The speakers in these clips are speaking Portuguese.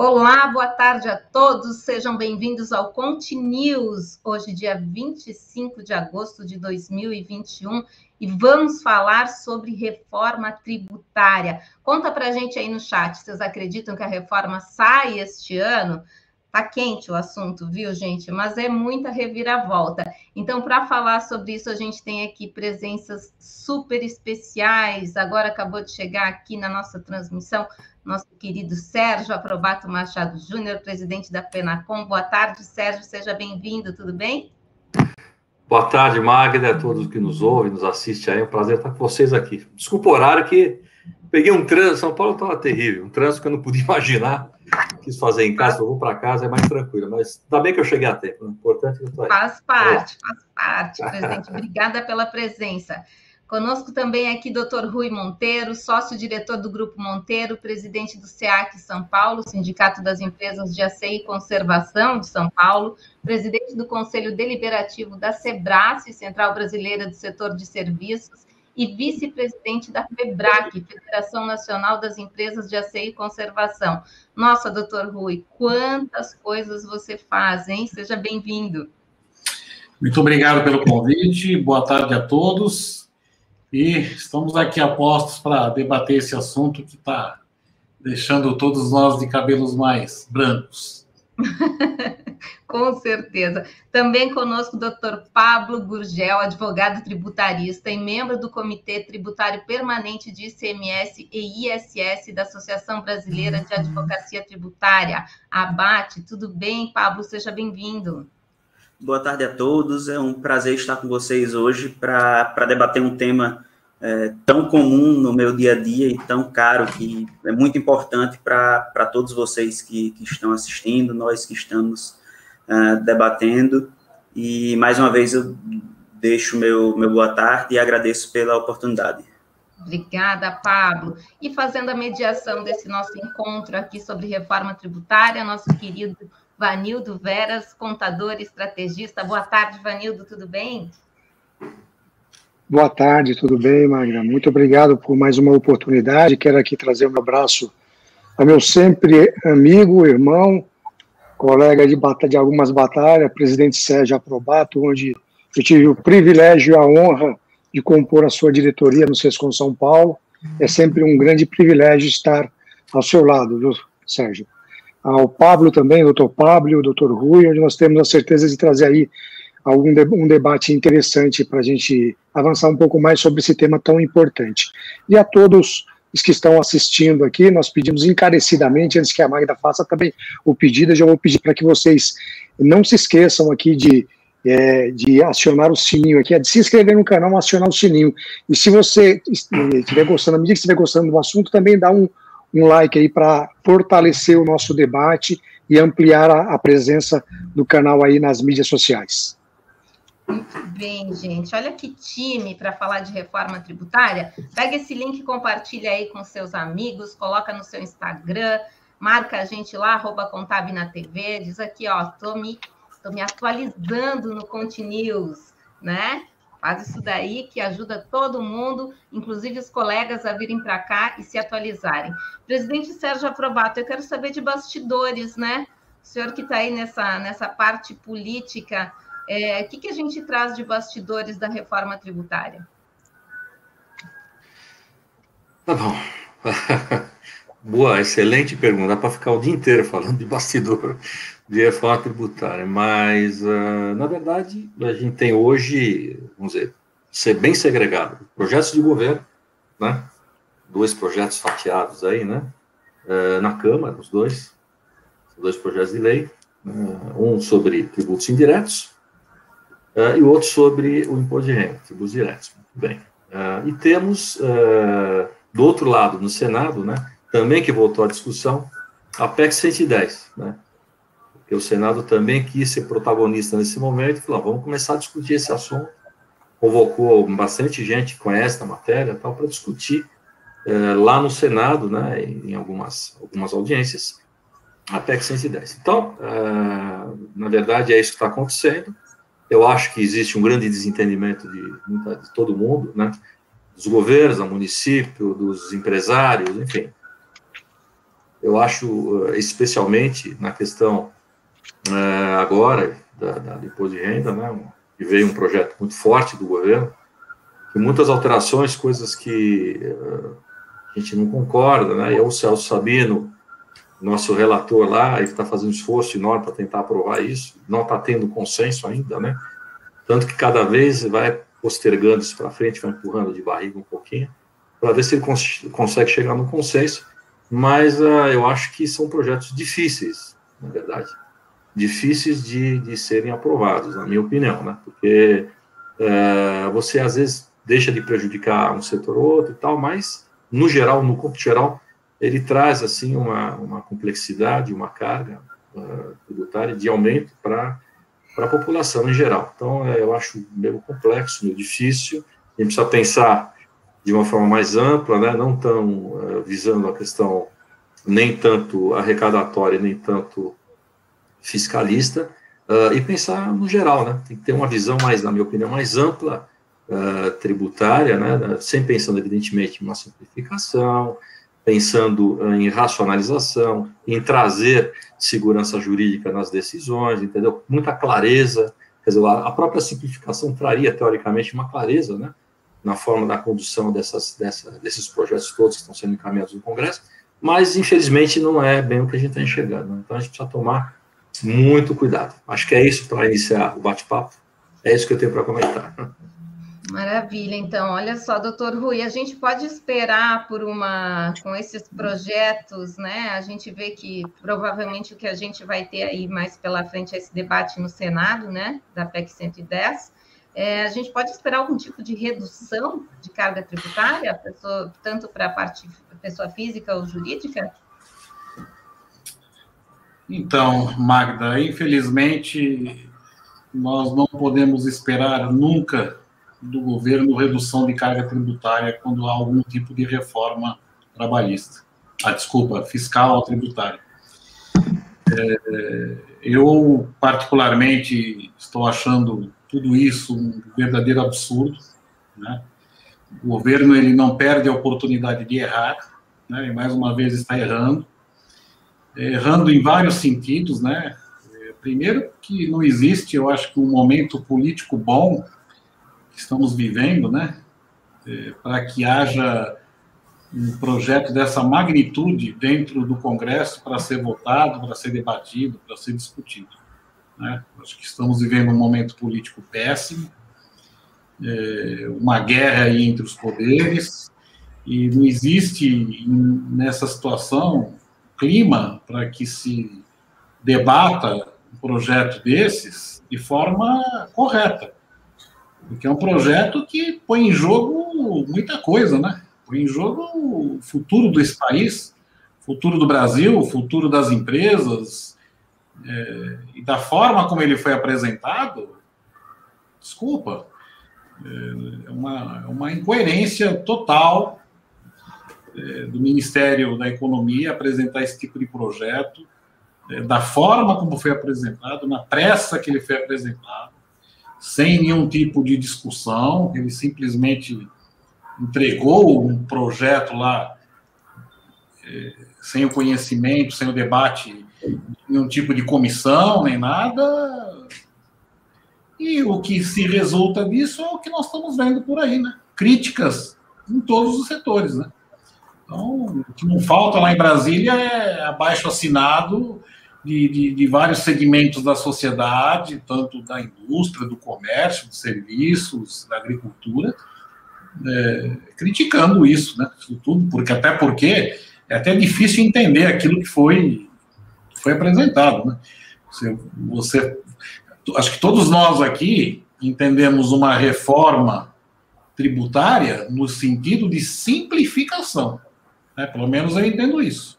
Olá, boa tarde a todos, sejam bem-vindos ao Conte News, hoje, dia 25 de agosto de 2021, e vamos falar sobre reforma tributária. Conta para a gente aí no chat, vocês acreditam que a reforma sai este ano? Tá quente o assunto, viu, gente? Mas é muita reviravolta. Então, para falar sobre isso, a gente tem aqui presenças super especiais. Agora acabou de chegar aqui na nossa transmissão nosso querido Sérgio Aprobato Machado Júnior, presidente da Penacom. Boa tarde, Sérgio, seja bem-vindo, tudo bem? Boa tarde, Magda, a todos que nos ouvem, nos assistem aí. É um prazer estar com vocês aqui. Desculpa o horário que peguei um trânsito, São Paulo estava terrível, um trânsito que eu não podia imaginar. Quis fazer em casa, eu vou para casa, é mais tranquilo, mas ainda bem que eu cheguei a tempo, o importante é que eu estou aí. Faz parte, faz parte, presidente. Obrigada pela presença. Conosco também aqui Dr. Rui Monteiro, sócio-diretor do Grupo Monteiro, presidente do SEAC São Paulo, Sindicato das Empresas de Aceio e Conservação de São Paulo, presidente do Conselho Deliberativo da SEBRACE, Central Brasileira do Setor de Serviços, e vice-presidente da FEBRAC, Federação Nacional das Empresas de Aceio e Conservação. Nossa, doutor Rui, quantas coisas você faz, hein? Seja bem-vindo. Muito obrigado pelo convite, boa tarde a todos. E estamos aqui apostos para debater esse assunto que está deixando todos nós de cabelos mais brancos. Com certeza. Também conosco o doutor Pablo Gurgel, advogado tributarista e membro do Comitê Tributário Permanente de ICMS e ISS da Associação Brasileira de Advocacia Tributária, ABAT. Tudo bem, Pablo? Seja bem-vindo. Boa tarde a todos. É um prazer estar com vocês hoje para debater um tema é, tão comum no meu dia a dia e tão caro que é muito importante para todos vocês que, que, estão assistindo, nós que estamos uh, debatendo. E mais uma vez eu deixo meu, meu boa tarde e agradeço pela oportunidade. Obrigada, Pablo. E fazendo a mediação desse nosso encontro aqui sobre reforma tributária, nosso querido Vanildo Veras, contador estrategista. Boa tarde, Vanildo, tudo bem? Boa tarde, tudo bem, Magna? Muito obrigado por mais uma oportunidade. Quero aqui trazer um abraço ao meu sempre amigo, irmão, colega de, de algumas batalhas, presidente Sérgio Aprobato, onde eu tive o privilégio e a honra de compor a sua diretoria no Sescom São Paulo. É sempre um grande privilégio estar ao seu lado, viu, Sérgio? Ao Pablo também, doutor Pablo o doutor Rui, onde nós temos a certeza de trazer aí algum de, um debate interessante para a gente avançar um pouco mais sobre esse tema tão importante. E a todos os que estão assistindo aqui, nós pedimos encarecidamente, antes que a Magda faça também o pedido, eu já vou pedir para que vocês não se esqueçam aqui de, é, de acionar o sininho aqui, é de se inscrever no canal, acionar o sininho. E se você estiver gostando, à medida que estiver gostando do assunto, também dá um, um like aí para fortalecer o nosso debate e ampliar a, a, presença do canal aí nas mídias sociais. Muito bem, gente. Olha que time para falar de reforma tributária. Pega esse link, compartilha aí com seus amigos, coloca no seu Instagram, marca a gente lá, arroba Contab na TV, diz aqui, ó, tô me, tô me atualizando no Conte News, né? Faz isso daí que ajuda todo mundo, inclusive os colegas, a virem para cá e se atualizarem. Presidente Sérgio Aprobato, eu quero saber de bastidores, né? O senhor que está aí nessa, nessa parte política, é, o que, que a gente traz de bastidores da reforma tributária? Tá bom. Boa, excelente pergunta. Dá para ficar o dia inteiro falando de bastidor de reforma tributária, mas, uh, na verdade, a gente tem hoje, vamos dizer, ser bem segregado. Projetos de governo, né? Dois projetos fatiados aí, né? Uh, na Câmara, os dois, dois projetos de lei, uh, um sobre tributos indiretos e o outro sobre o imposto de renda, tributos diretos. Muito bem. e temos, do outro lado, no Senado, né? Também que voltou à discussão, a PEC 110, né? Porque o Senado também quis ser protagonista nesse momento e falou: vamos começar a discutir esse assunto. Convocou bastante gente que conhece a matéria tal para discutir é, lá no Senado, né, em algumas, algumas audiências, a PEC 110. Então, é, na verdade, é isso que está acontecendo. Eu acho que existe um grande desentendimento de, de todo mundo, né, dos governos, do município, dos empresários, enfim. eu acho, eh, especialmente na questão agora, da, da de renda, né, veio um projeto muito forte do governo, que muitas alterações, coisas que uh, a gente não concorda, né, e o Celso Sabino, nosso relator lá, ele está fazendo um esforço enorme para tentar aprovar isso, não está tendo consenso ainda, né, tanto que cada vez vai postergando isso para frente, vai empurrando de barriga um pouquinho, para ver se ele cons consegue chegar no consenso, mas uh, eu acho que são projetos difíceis, na verdade, difíceis de, de serem aprovados, na minha opinião, né? Porque uh, você às vezes deixa de prejudicar um setor ou outro e tal, mas no geral, no corpo geral, ele traz assim uma, uma complexidade, uma carga uh, tributária de aumento para a população em geral. Então, é, eu acho meio complexo, meio difícil. A gente precisa pensar de uma forma mais ampla, né, não tão uh, visando a questão nem tanto arrecadatória, nem tanto fiscalista, uh, e pensar no geral, né, tem que ter uma visão mais, na minha opinião, mais ampla uh, tributária, né, sem pensando, evidentemente, em uma simplificação, pensando em racionalização, em trazer segurança jurídica nas decisões, entendeu? Muita clareza, quer dizer, a própria simplificação traria, teoricamente, uma clareza, né, na forma da condução dessas, dessa, desses projetos todos que estão sendo encaminhados no Congresso, mas infelizmente não é bem o que a gente está enxergando. Né? Então a gente precisa tomar muito cuidado. Acho que é isso para iniciar o bate-papo. É isso que eu tenho para comentar. Maravilha, então, olha só, doutor Rui, a gente pode esperar por uma, com esses projetos, né? A gente vê que provavelmente o que a gente vai ter aí mais pela frente é esse debate no Senado, né? Da PEC 110. É, a gente pode esperar algum tipo de redução de carga tributária, tanto para a parte pessoa física ou jurídica? Então, Magda, infelizmente, nós não podemos esperar nunca do governo redução de carga tributária quando há algum tipo de reforma trabalhista. Ah, desculpa, fiscal ou tributária. É, eu, particularmente, estou achando tudo isso um verdadeiro absurdo. Né? O governo ele não perde a oportunidade de errar, né? e mais uma vez está errando, errando em vários sentidos, né? Primeiro que não existe, eu acho que um momento político bom que estamos vivendo, né? É, para que haja um projeto dessa magnitude dentro do Congresso para ser votado, para ser debatido, para ser discutido. Né? Acho que estamos vivendo um momento político péssimo, é, uma guerra entre os poderes, e não existe nessa situação clima para que se debata um projeto desses de forma correta. Porque é um projeto que põe em jogo muita coisa, né? Põe em jogo o futuro desse país, futuro do Brasil, o futuro das empresas, é, e da forma como ele foi apresentado, desculpa, é uma, é uma incoerência total é, do Ministério da Economia apresentar esse tipo de projeto, é, da forma como foi apresentado, na pressa que ele foi apresentado, sem nenhum tipo de discussão, ele simplesmente entregou um projeto lá é, sem o conhecimento, sem o debate nenhum tipo de comissão, nem nada. E o que se resulta disso é o que nós estamos vendo por aí, né? Críticas em todos os setores, né? Então, o que não falta lá em Brasília é abaixo assinado de, de, de, vários segmentos da sociedade, tanto da indústria, do comércio, dos serviços, da agricultura, é, criticando isso, né? Isso tudo, porque até porque é até difícil entender aquilo que foi foi apresentado. Né? Você, você, acho que todos nós aqui entendemos uma reforma tributária no sentido de simplificação. Né? Pelo menos eu entendo isso.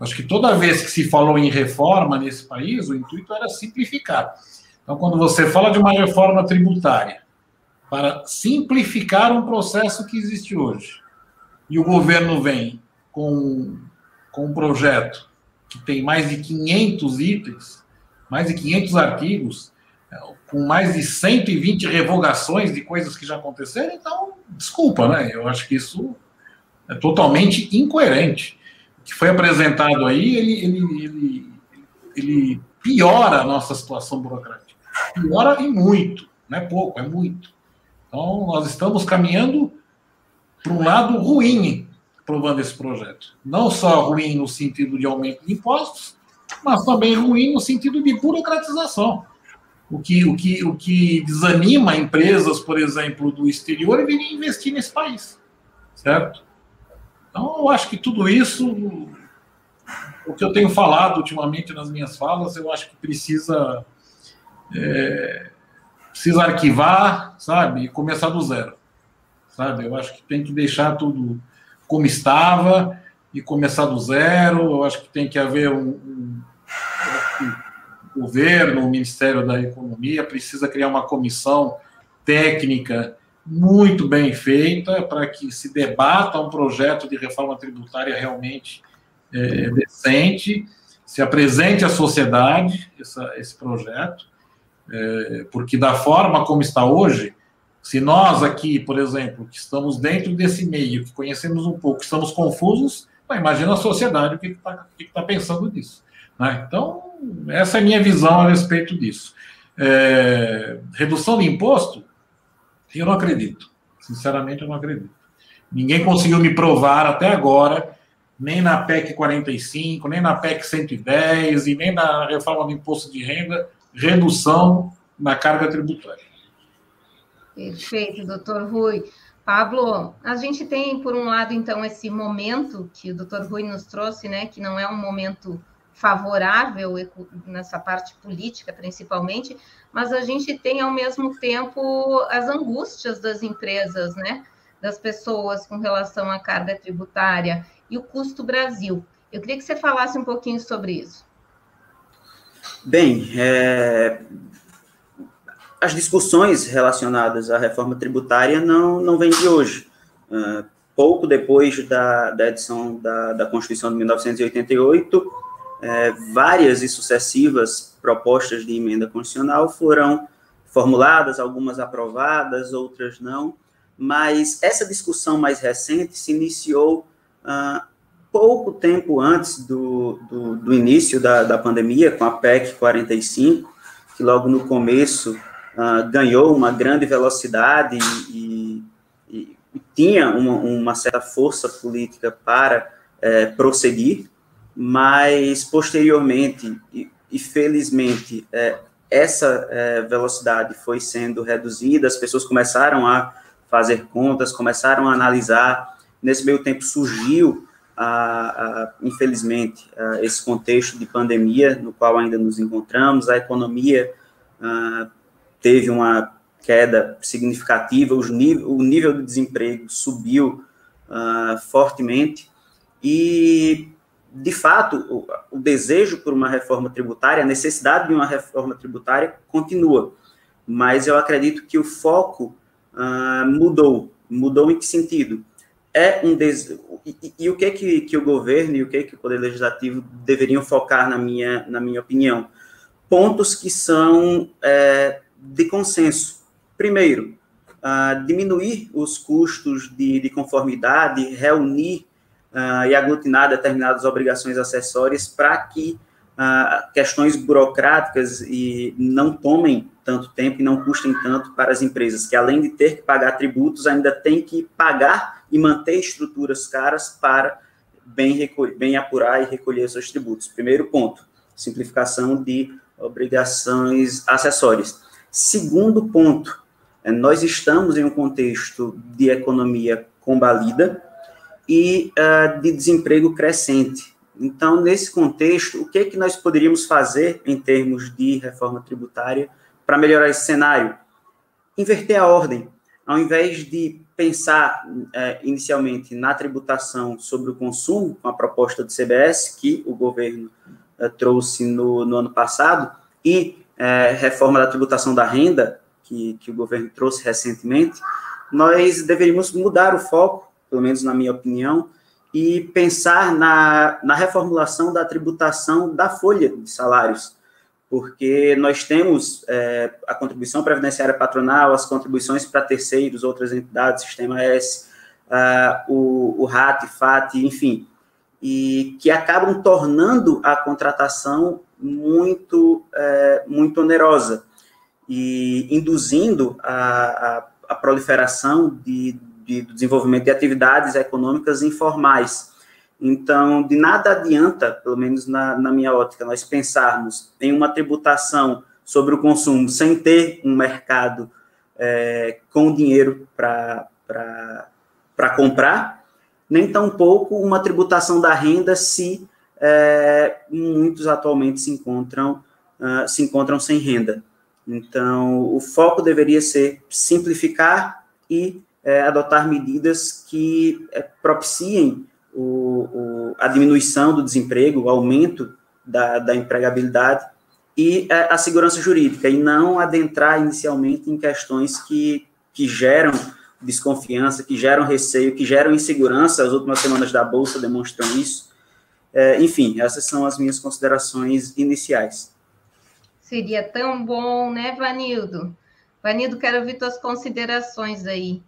Acho que toda vez que se falou em reforma nesse país, o intuito era simplificar. Então, quando você fala de uma reforma tributária para simplificar um processo que existe hoje, e o governo vem com, com um projeto que tem mais de 500 itens, mais de 500 artigos, com mais de 120 revogações de coisas que já aconteceram, então, desculpa, né? Eu acho que isso é totalmente incoerente. que foi apresentado aí, ele, ele, ele, ele piora a nossa situação burocrática. Piora e muito, não é pouco, é muito. Então, nós estamos caminhando para um lado ruim aprovando esse projeto. Não só ruim no sentido de aumento de impostos, mas também ruim no sentido de burocratização. O que, o que, o que desanima empresas, por exemplo, do exterior e virem investir nesse país. Certo? Então, eu acho que tudo isso, o que eu tenho falado ultimamente nas minhas falas, eu acho que precisa, é, precisa arquivar, sabe, e começar do zero. Sabe? Eu acho que tem que deixar tudo como estava e começar do zero. Eu acho que tem que haver um, um, um governo, o Ministério da Economia precisa criar uma comissão técnica muito bem feita para que se debata um projeto de reforma tributária realmente é, decente, se apresente à sociedade essa, esse projeto, é, porque da forma como está hoje, se nós aqui, por exemplo, que estamos dentro desse meio, que conhecemos um pouco, estamos confusos, imagina a sociedade o que está tá pensando disso. Né? Então, essa é a minha visão a respeito disso. É, redução de imposto, eu não acredito. Sinceramente, eu não acredito. Ninguém conseguiu me provar até agora, nem na PEC 45, nem na PEC 110 e nem na reforma do imposto de renda, redução na carga tributária. Perfeito, doutor Rui. Pablo, a gente tem, por um lado, então, esse momento que o doutor Rui nos trouxe, né, que não é um momento favorável nessa parte política, principalmente, mas a gente tem, ao mesmo tempo, as angústias das empresas, né, das pessoas com relação à carga tributária e o custo Brasil. Eu queria que você falasse um pouquinho sobre isso. Bem, é, as discussões relacionadas à reforma tributária não, não vêm de hoje. Uh, pouco depois da, da edição da, da Constituição de 1988, é, várias e sucessivas propostas de emenda constitucional foram formuladas, algumas aprovadas, outras não, mas essa discussão mais recente se iniciou uh, pouco tempo antes do, do, do início da, da pandemia, com a PEC 45, que logo no começo uh, ganhou uma grande velocidade e, e, e tinha uma, uma, certa força política para é, prosseguir, mas posteriormente, e, felizmente, é, essa é, velocidade foi sendo reduzida, as pessoas começaram a fazer contas, começaram a analisar. Nesse meio tempo surgiu, a, a, infelizmente, a, esse contexto de pandemia no qual ainda nos encontramos, a economia teve uma queda significativa, nível, o nível de desemprego subiu fortemente e, de fato, o, desejo por uma reforma tributária, a necessidade de uma reforma tributária continua, mas eu acredito que o foco uh, mudou. Mudou em que sentido? É um des... e, e, o que que, que o governo e o que que o poder legislativo deveriam focar na minha na minha opinião? Pontos que são é, de consenso. Primeiro, uh, diminuir os custos de, de conformidade, reunir uh, e aglutinar determinadas obrigações acessórias para que uh, questões burocráticas e não tomem tanto tempo e não custem tanto para as empresas, que além de ter que pagar tributos, ainda tem que pagar e manter estruturas caras para bem, bem apurar e recolher seus tributos. Primeiro ponto, simplificação de obrigações acessórias. Segundo ponto, é, nós estamos em um contexto de economia combalida e uh, de desemprego crescente. Então, nesse contexto, o que, é que nós poderíamos fazer em termos de reforma tributária para melhorar esse cenário? Inverter a ordem. Ao invés de pensar uh, inicialmente na tributação sobre o consumo, com a proposta do CBS, que o governo uh, trouxe no, no ano passado, e é, reforma da tributação da renda, que, que o governo trouxe recentemente, nós deveríamos mudar o foco, pelo menos na minha opinião, e pensar na, na reformulação da tributação da folha de salários, porque nós temos é, a contribuição previdenciária patronal, as contribuições para terceiros, outras entidades, Sistema S, uh, o, o RAT, FAT, enfim, e que acabam tornando a contratação muito, é, muito onerosa e induzindo a, a, a proliferação de, de, desenvolvimento de atividades econômicas informais. Então, de nada adianta, pelo menos na, na minha ótica, nós pensarmos em uma tributação sobre o consumo sem ter um mercado é, com dinheiro para comprar, nem tampouco uma tributação da renda se é, muitos atualmente se encontram, uh, se encontram sem renda. Então, o foco deveria ser simplificar e é, adotar medidas que é, propiciem o, o, a diminuição do desemprego, o aumento da, da empregabilidade e a, é, a segurança jurídica, e não adentrar inicialmente em questões que, que geram desconfiança, que geram receio, que geram insegurança. As últimas semanas da Bolsa demonstram isso. É, enfim, essas são as minhas considerações iniciais. Seria tão bom, né, Vanildo? Vanildo, quero ouvir tuas considerações aí.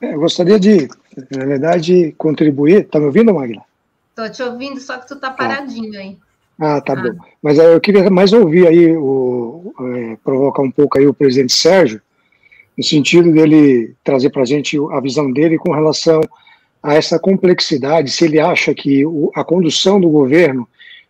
É, eu gostaria de, na verdade, contribuir. Está me ouvindo, Magna? Estou te ouvindo, só que tu está tá. paradinho aí. Ah, tá ah. bom. Mas é, eu queria mais ouvir aí, o, é, provocar um pouco aí o presidente Sérgio, no sentido dele trazer para a gente a visão dele com relação a essa complexidade, se ele acha que o, a condução do governo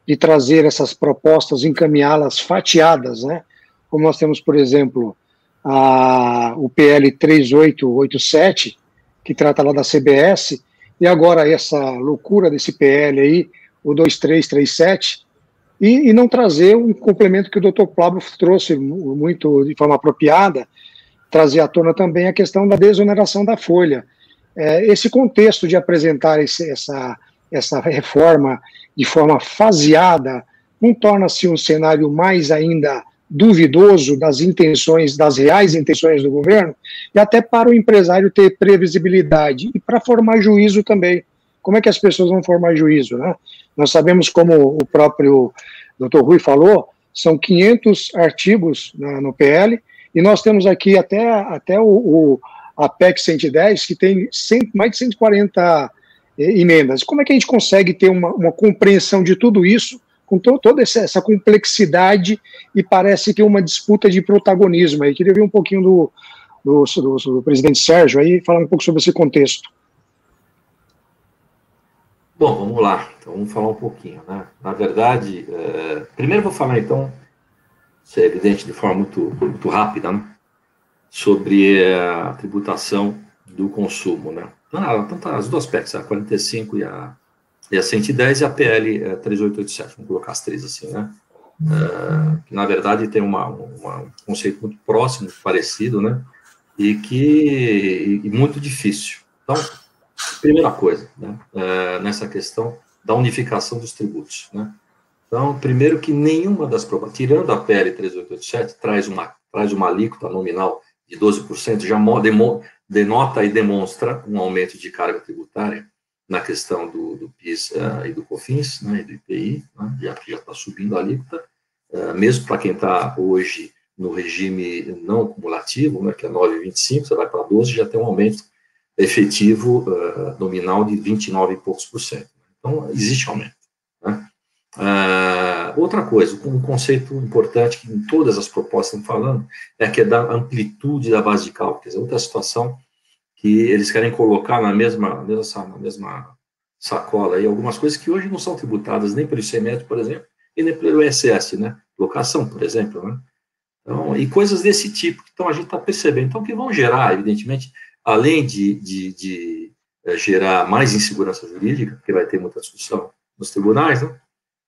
de trazer essas propostas, encaminhá-las fatiadas, né? Como nós temos, por exemplo, a, o PL 3887, que trata lá da CBS, e agora essa loucura desse PL aí, o 2337, e, e não trazer um complemento que o doutor Pablo trouxe muito de forma apropriada, trazer à tona também a questão da desoneração da folha. É, esse contexto de apresentar esse, essa, essa reforma de forma faseada não torna-se um cenário mais ainda duvidoso das intenções, das reais intenções do governo, e até para o empresário ter previsibilidade e para formar juízo também. Como é que as pessoas vão formar juízo? Né? Nós sabemos, como o próprio doutor Rui falou, são 500 artigos na, no PL, e nós temos aqui até, até o, o a PEC 110, que tem 100, mais de 140 eh, emendas. Como é que a gente consegue ter uma, uma compreensão de tudo isso, com to, toda essa, essa, complexidade, e parece que é uma disputa de protagonismo? Aí queria ver um pouquinho do, do, do, do presidente Sérgio aí, falar um pouco sobre esse contexto. Bom, vamos lá. Então, vamos falar um pouquinho. Né? Na verdade, é... primeiro vou falar, então, isso é evidente de forma muito, muito rápida, né? sobre a tributação do consumo, né? Ah, então tá, as duas PECs, a 45 e a, e a 110 e a PL 3887, é, vamos colocar as três assim, né? Uh, que na verdade tem uma, uma, um conceito muito próximo, parecido, né? E que e muito difícil. Então, primeira coisa, né? Uh, nessa questão da unificação dos tributos, né? Então, primeiro que nenhuma das provas, tirando a PL 3887, traz uma traz uma alíquota nominal de 12% já denota e demonstra um aumento de carga tributária na questão do, do PIS uh, e do COFINS, né, e do IPI, né, já que já está subindo a alíquota, uh, mesmo para quem está hoje no regime não cumulativo, né, que é 9,25, você vai para 12, já tem um aumento efetivo uh, nominal de 29 e poucos por cento. Então, existe aumento. Né? Outra coisa, um conceito importante que em todas as propostas estão falando é que é da amplitude da base de cálculo. Quer dizer, outra situação que eles querem colocar na mesma, mesma, na mesma sacola aí algumas coisas que hoje não são tributadas nem pelo ICMS, por exemplo, e nem pelo ISS, né? Locação, por exemplo, né? Então, e coisas desse tipo. Então, a gente está percebendo. Então, que vão gerar, evidentemente, além de, de, de, eh, gerar mais insegurança jurídica, porque vai ter muita discussão nos tribunais, né?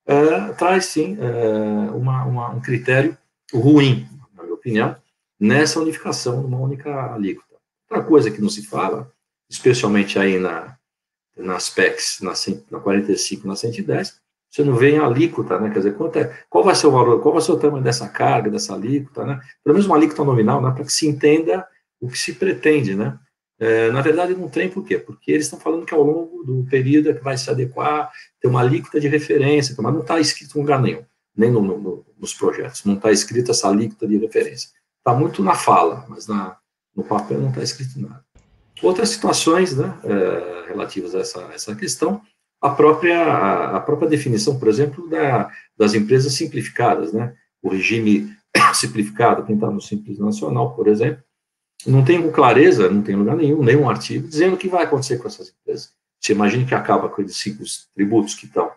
é, traz sim é, uma, uma, um critério ruim, na minha opinião, nessa unificação numa única alíquota. Outra coisa que não se fala, especialmente aí na, nas PECs, na, na 45 na 110, você não vê em alíquota, né? Quer dizer, quanto é, qual vai ser o valor, qual vai ser o tamanho dessa carga, dessa alíquota, né? Pelo menos uma alíquota nominal, né? Para que se entenda o que se pretende, né? É, na verdade, não tem por quê? Porque eles estão falando que ao longo do período é que vai se adequar, ter uma alíquota de referência, mas não está escrito em lugar nenhum, nem no, no, nos projetos, não está escrito essa alíquota de referência. Está muito na fala, mas na, no papel não está escrito nada. Outras situações né, é, relativas a essa, essa questão, a própria, a própria definição, por exemplo, da, das empresas simplificadas, né? O regime simplificado, quem está no Simples Nacional, por exemplo, não tem clareza, não tem lugar nenhum, nenhum artigo, dizendo o que vai acontecer com essas empresas. Você imagina que acaba com esses cinco tributos que estão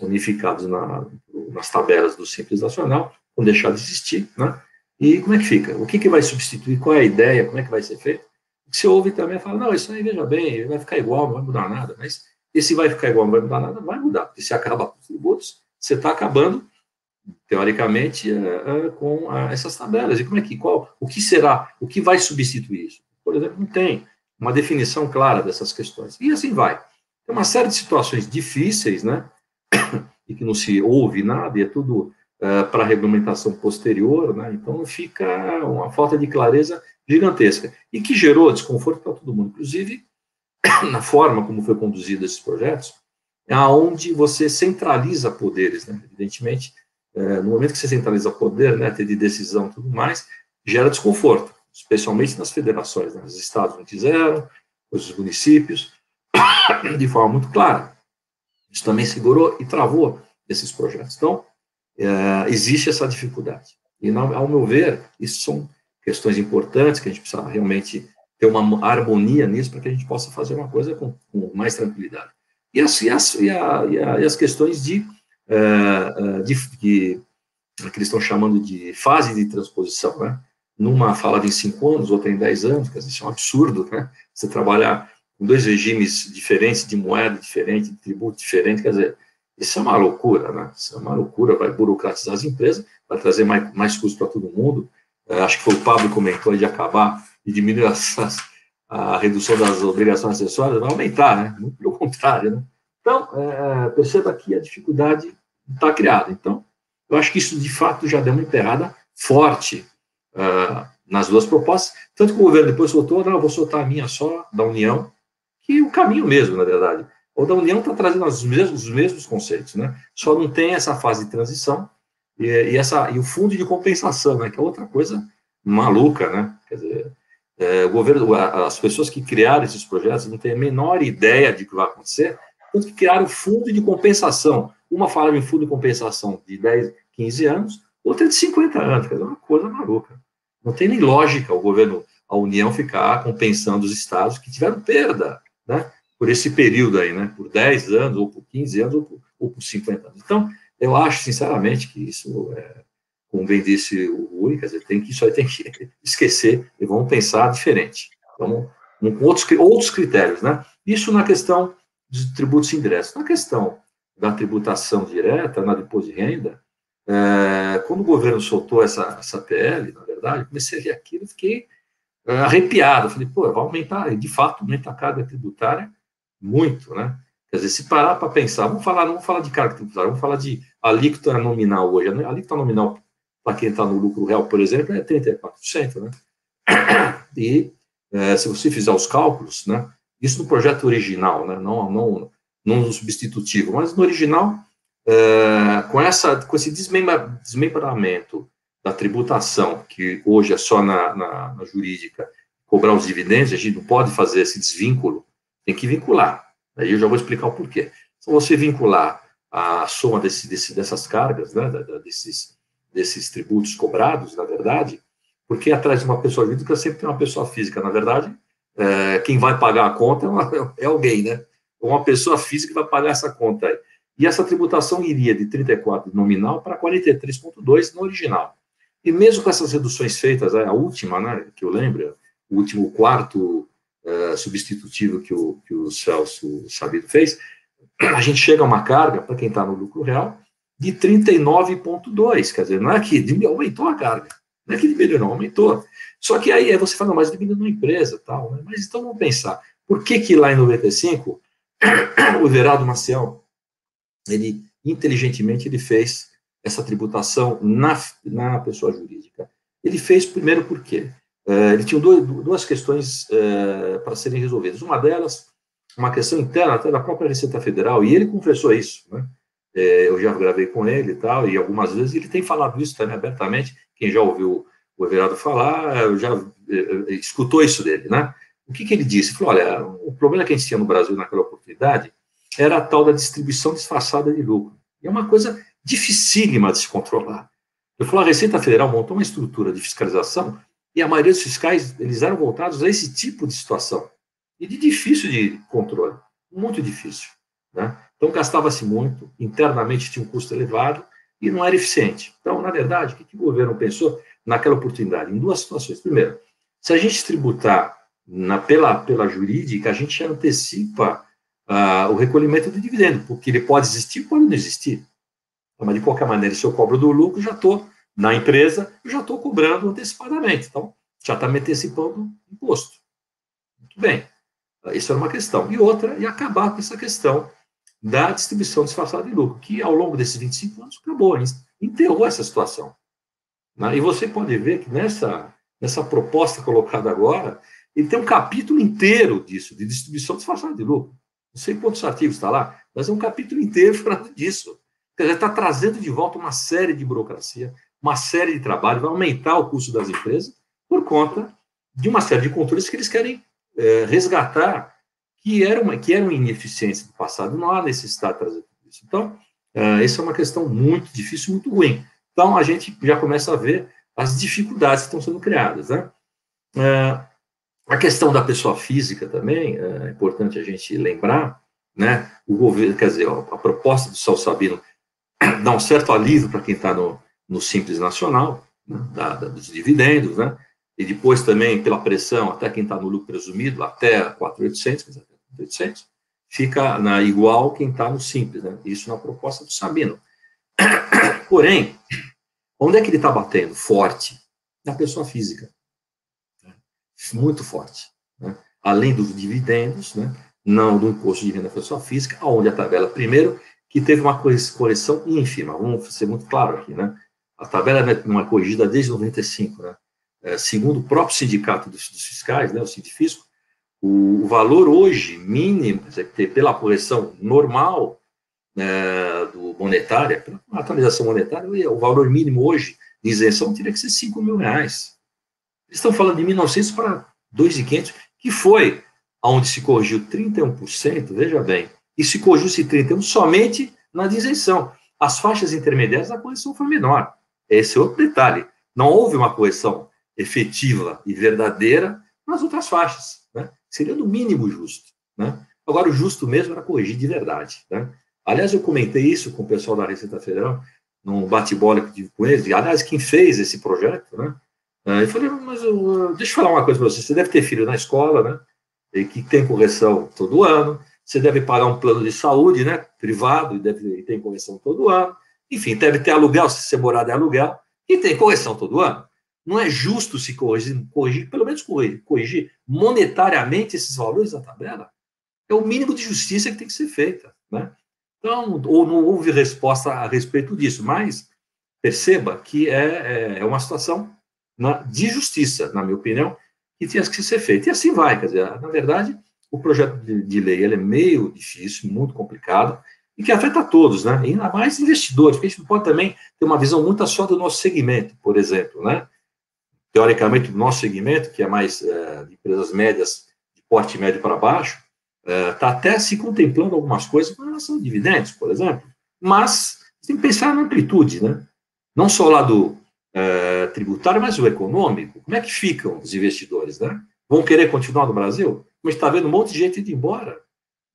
unificados na, nas tabelas do Simples Nacional, vão deixar de existir, né? E como é que fica? O que, que vai substituir? Qual é a ideia? Como é que vai ser feito? Você ouve também e fala, não, isso aí, veja bem, vai ficar igual, não vai mudar nada. Mas esse vai ficar igual, não vai mudar nada, vai mudar. Porque se acaba com os tributos, você está acabando, teoricamente, é, é, com essas tabelas. E como é que, qual, o que será, o que vai substituir isso? Por exemplo, não tem uma definição clara dessas questões. E assim vai. Tem uma série de situações difíceis, né? E que não se ouve nada, e é tudo uh, para regulamentação posterior, né? Então fica uma falta de clareza gigantesca. E que gerou desconforto para todo mundo, inclusive na forma como foi conduzido esses projetos, é onde você centraliza poderes, né? Evidentemente, uh, no momento que você centraliza poder, né, ter de decisão e tudo mais, gera desconforto, especialmente nas federações. Né? Os estados não quiseram, os municípios, de forma muito clara. Isso também segurou e travou esses projetos. Então, é, existe essa dificuldade. E, ao meu ver, isso são questões importantes que a gente precisa realmente ter uma harmonia nisso para que a gente possa fazer uma coisa com, com mais tranquilidade. E as, e as, e a, e a, as questões de, é, é, de, de, que eles estão chamando de fase de transposição, né? Numa fala em cinco anos, outra em dez anos, quer dizer, isso é um absurdo, né? Você trabalhar com dois regimes diferentes, de moeda diferente, de tributo diferente, quer dizer, isso é uma loucura, né? Isso é uma loucura, vai burocratizar as empresas, vai trazer mais, mais custo para todo mundo. É, acho que foi o Pablo que comentou de acabar e diminuir as, a redução das obrigações acessórias, vai aumentar, né? Muito pelo contrário, né? Então, é, perceba que a dificuldade está criada. Então, eu acho que isso, de fato, já deu uma emperrada forte uh, nas duas propostas, tanto que o governo depois soltou, não, vou soltar a minha só, da União, que o caminho mesmo, na verdade. O da União está trazendo os mesmos, os mesmos conceitos, né? Só não tem essa fase de transição e, e, essa, e o fundo de compensação, né? Que é outra coisa maluca, né? Quer dizer, é, o governo, as pessoas que criaram esses projetos não têm a menor ideia de que vai acontecer, tanto que criaram o fundo de compensação. Uma fala em fundo de compensação de 10, 15 anos, outra de 50 anos, quer dizer, uma coisa maluca. Não tem nem lógica o governo, a União ficar compensando os estados que tiveram perda né, por esse período aí, né, por 10 anos, ou por 15 anos, ou por, ou por 50 anos. Então, eu acho, sinceramente, que isso, é, como bem disse o Rui, quer dizer, tem que, isso aí tem que esquecer e vamos pensar diferente. Vamos com outros, outros critérios, né? Isso na questão de tributos indiretos. Na questão da tributação direta, na depois de renda, é, quando o governo soltou essa, essa PL, na verdade, comecei a ver aquilo, fiquei é, arrepiado. Falei, pô, vai aumentar, de fato aumenta a carga tributária muito, né? Quer dizer, se parar para pensar, vamos falar, vamos falar de carga tributária, vamos falar de alíquota nominal hoje. A alíquota nominal para quem está no lucro real, por exemplo, é 34%, né? E é, se você fizer os cálculos, né? Isso no projeto original, né? Não, não, não no substitutivo, mas no original, é, com, essa, com esse desmembramento da tributação, que hoje é só na, na, na, jurídica, cobrar os dividendos, a gente não pode fazer esse desvínculo, tem que vincular. Aí eu já vou explicar o porquê. Se você vincular a soma desse, desse, dessas cargas, né, desses, desses tributos cobrados, na verdade, porque atrás de uma pessoa jurídica sempre tem uma pessoa física, na verdade, é, quem vai pagar a conta é, uma, é alguém, né? Uma pessoa física vai pagar essa conta aí. E essa tributação iria de 34 nominal para 43,2 no original. E mesmo com essas reduções feitas, a última, né, que eu lembro, o último quarto uh, substitutivo que o, que o Celso Sabido fez, a gente chega a uma carga, para quem está no lucro real, de 39,2. Quer dizer, não é que aumentou a carga, não é que diminuiu, não, aumentou. Só que aí você fala, mas diminuiu uma empresa, tal. Né? Mas então vamos pensar, por que que lá em 95 o Everaldo Maciel, ele inteligentemente ele fez essa tributação na, na pessoa jurídica. Ele fez primeiro porque é, ele tinha duas questões é, para serem resolvidas. Uma delas, uma questão interna até da própria Receita Federal, e ele confessou isso, né? É, eu já gravei com ele e tal, e algumas vezes ele tem falado isso também abertamente. Quem já ouviu o Everardo falar, já escutou isso dele, né? O que, que ele disse? Ele falou: olha, o problema que a gente tinha no Brasil naquela oportunidade era a tal da distribuição disfarçada de lucro. E é uma coisa dificílima de se controlar. Eu falo, a Receita Federal montou uma estrutura de fiscalização e a maioria dos fiscais, eles eram voltados a esse tipo de situação. E de difícil de controle, muito difícil. Né? Então, gastava-se muito, internamente tinha um custo elevado e não era eficiente. Então, na verdade, o que, que o governo pensou naquela oportunidade? Em duas situações. Primeiro, se a gente tributar na, pela, pela jurídica, a gente antecipa uh, o recolhimento do dividendo, porque ele pode existir, pode não existir. Mas, de qualquer maneira, se eu cobro do lucro, já estou na empresa, eu já estou cobrando antecipadamente. Então, já está me antecipando imposto. Muito bem. Isso era uma questão. E outra, e acabar com essa questão da distribuição disfarçada de lucro, que ao longo desses 25 anos acabou, enterrou essa situação. Né? E você pode ver que nessa, nessa proposta colocada agora, ele tem um capítulo inteiro disso, de distribuição disfarçada de lucro. Não sei quantos artigos está lá, mas é um capítulo inteiro falando disso. Quer dizer, está trazendo de volta uma série de burocracia, uma série de trabalho, vai aumentar o custo das empresas por conta de uma série de controles que eles querem é, resgatar que eram, que eram ineficiências do passado. Não há necessidade de trazer tudo isso. Então, uh, essa é uma questão muito difícil, muito ruim. Então, a gente já começa a ver as dificuldades que estão sendo criadas. Né? Uh, a questão da pessoa física também, é importante a gente lembrar, né? o governo, quer dizer, a proposta do Sal Sabino dá um certo alívio para quem está no, no Simples Nacional, né? da, da, dos dividendos, né? e depois também pela pressão, até quem está no lucro presumido, até 4.800, 800, fica na igual quem está no simples, né? Isso na proposta do Sabino. Porém, onde é que ele está batendo? Forte. Na pessoa física. Muito forte. Né? Além dos dividendos, né? não do imposto de renda da pessoa física, onde a tabela, primeiro, que teve uma correção ínfima, vamos ser muito claro aqui, né? A tabela é corrigida desde 95, né? É, segundo o próprio sindicato dos, dos fiscais, né, o Sindifisco, o, valor hoje mínimo, pela correção normal é, do monetária, pela atualização monetária, o valor mínimo hoje de isenção teria que ser 5 mil reais. Eles estão falando de 1.900 para 2.500, que foi onde se corrigiu 31%, veja bem, e se corrigiu-se 31% somente na isenção. As faixas intermediárias, a correção foi menor. Esse é outro detalhe. Não houve uma correção efetiva e verdadeira nas outras faixas seria no mínimo justo. Né? Agora, o justo mesmo era corrigir de verdade. Né? Aliás, eu comentei isso com o pessoal da Receita Federal, num bate-bola que tive com eles. Aliás, quem fez esse projeto, né? Ah, eu falei, mas eu, deixa eu falar uma coisa para você. Você deve ter filho na escola, né? E que tem correção todo ano. Você deve pagar um plano de saúde, né? Privado, e deve ter correção todo ano. Enfim, deve ter aluguel, se você morar de aluguel, e tem correção todo ano. Não é justo se corrigir, corrigir pelo menos corrigir, corrigir monetariamente esses valores da tabela? É o mínimo de justiça que tem que ser feita. Né? Então, ou não houve resposta a respeito disso, mas perceba que é, é, é uma situação na, de justiça, na minha opinião, que tinha que ser feita. E assim vai, quer dizer, na verdade, o projeto de, de lei é meio difícil, muito complicado, e que afeta a todos, né? E ainda mais investidores, porque a gente não pode também ter uma visão muito só do nosso segmento, por exemplo, né? teoricamente, do nosso segmento, que é mais é, empresas médias, de porte médio para baixo, está é, até se contemplando algumas coisas com relação a dividendos, por exemplo, mas tem que pensar na amplitude, né? Não só lá do é, tributário, mas o econômico. Como é que ficam os investidores, né? Vão querer continuar no Brasil? Mas está vendo um monte de gente indo embora.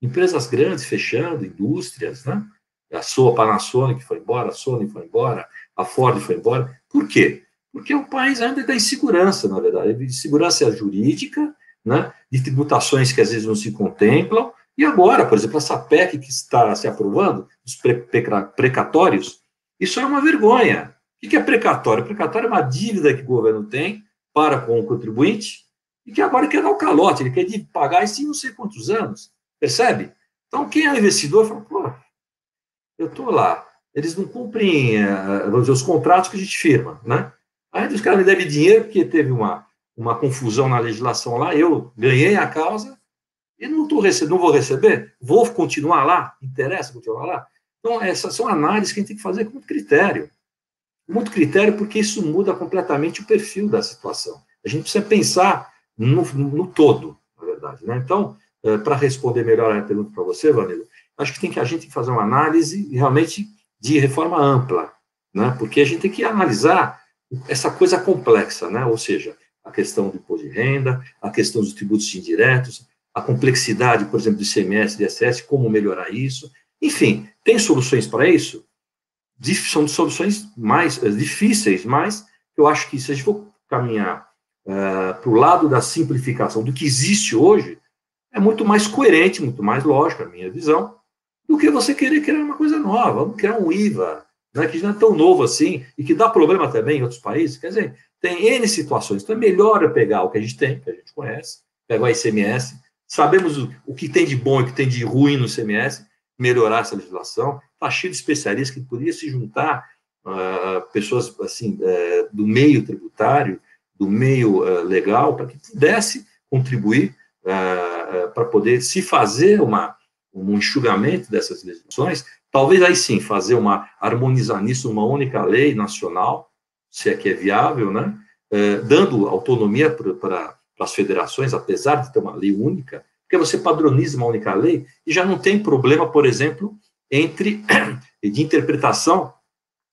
Empresas grandes fechando, indústrias, né? A sua Panasonic foi embora, a Sony foi embora, a Ford foi embora. Por quê? Porque o país ainda está em segurança, na verdade, de segurança jurídica, né, de tributações que às vezes não se contemplam, e agora, por exemplo, essa PEC que está se aprovando, os pre precatórios, isso é uma vergonha. O que é precatório? Precatório é uma dívida que o governo tem para com o contribuinte e que agora quer dar o calote, ele quer pagar isso em não sei quantos anos, percebe? Então, quem é investidor fala, pô, eu estou lá, eles não cumprem, eh, dizer, os contratos que a gente firma, né? Aí os caras me devem dinheiro porque teve uma, uma confusão na legislação lá, eu ganhei a causa e não, tô recebendo, não vou receber, vou continuar lá, interessa continuar lá. Então, essas são análises que a gente tem que fazer com muito critério. Muito critério, porque isso muda completamente o perfil da situação. A gente precisa pensar no, no todo, na verdade. Né? Então, é, para responder melhor a pergunta para você, Vanilo, acho que tem que a gente fazer uma análise realmente de reforma ampla, né? Porque a gente tem que analisar essa coisa complexa, né? Ou seja, a questão do imposto de renda, a questão dos tributos indiretos, a complexidade, por exemplo, do ICMS, do ISS, como melhorar isso. Enfim, tem soluções para isso? São soluções mais eh, difíceis, mas eu acho que se a gente for caminhar uh, eh, para o lado da simplificação do que existe hoje, é muito mais coerente, muito mais lógico, a minha visão, do que você querer criar uma coisa nova, vamos criar um IVA, né, que não é tão novo assim, e que dá problema também em outros países. Quer dizer, tem N situações. Então é melhor eu pegar o que a gente tem, que a gente conhece, pegar o ICMS, sabemos o, o que tem de bom e o que tem de ruim no ICMS, melhorar essa legislação. Está cheio de especialistas que poderia se juntar, uh, pessoas assim uh, do meio tributário, do meio uh, legal, para que pudesse contribuir para poder se fazer uma um enxugamento dessas legislações, talvez aí sim fazer uma harmonizar nisso uma única lei nacional, se é que é viável, né? É, dando autonomia para as federações, apesar de ter uma lei única, porque você padroniza uma única lei e já não tem problema, por exemplo, entre de interpretação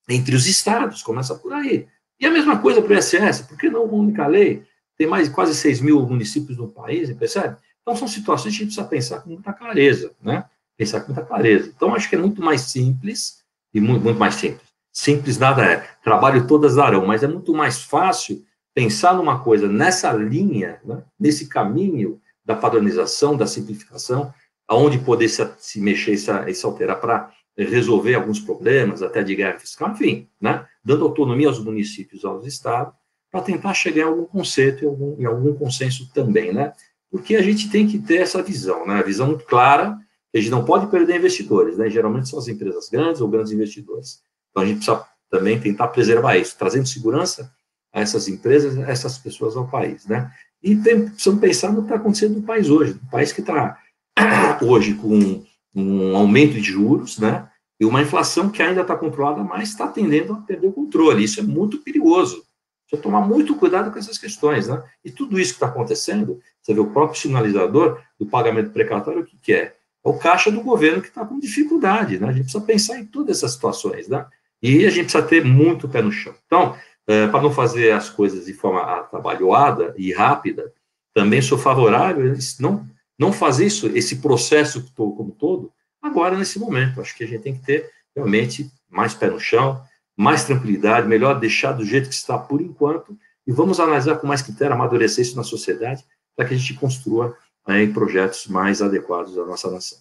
entre os estados, começa por aí. E a mesma coisa para o ISS, por que não uma única lei? Tem mais de quase 6 mil municípios no país, percebe? Então, são situações que a gente precisa pensar com muita clareza, né? Pensar com muita clareza. Então, acho que é muito mais simples, e muito, muito mais simples. Simples nada é, trabalho todas darão, mas é muito mais fácil pensar numa coisa nessa linha, né? nesse caminho da padronização, da simplificação, aonde poder se, se mexer e se, alterar para resolver alguns problemas, até de guerra fiscal, enfim, né? dando autonomia aos municípios, aos estados, para tentar chegar em algum conceito, em algum, em algum consenso também, né? porque a gente tem que ter essa visão, né? A visão muito clara, a gente não pode perder investidores, né? Geralmente são as empresas grandes ou grandes investidores. Então a gente precisa também tentar preservar isso, trazendo segurança a essas empresas, a essas pessoas ao país, né? E tem, precisamos pensar no que está acontecendo no país hoje, no país que está hoje com um aumento de juros, né? E uma inflação que ainda está controlada, mas está tendendo a perder o controle. Isso é muito perigoso. Precisa tomar muito cuidado com essas questões, né? E tudo isso que está acontecendo, você vê o próprio sinalizador do pagamento precatório, o que, que é? É o caixa do governo que está com dificuldade, né? A gente precisa pensar em todas essas situações, né? E a gente precisa ter muito pé no chão. Então, é, para não fazer as coisas de forma atabalhoada e rápida, também sou favorável a não, não fazer isso, esse processo como todo, agora, nesse momento. Acho que a gente tem que ter realmente mais pé no chão, mais tranquilidade, melhor deixar do jeito que está por enquanto, e vamos analisar com mais critério, amadurecer isso na sociedade, para que a gente construa aí, projetos mais adequados à nossa nação.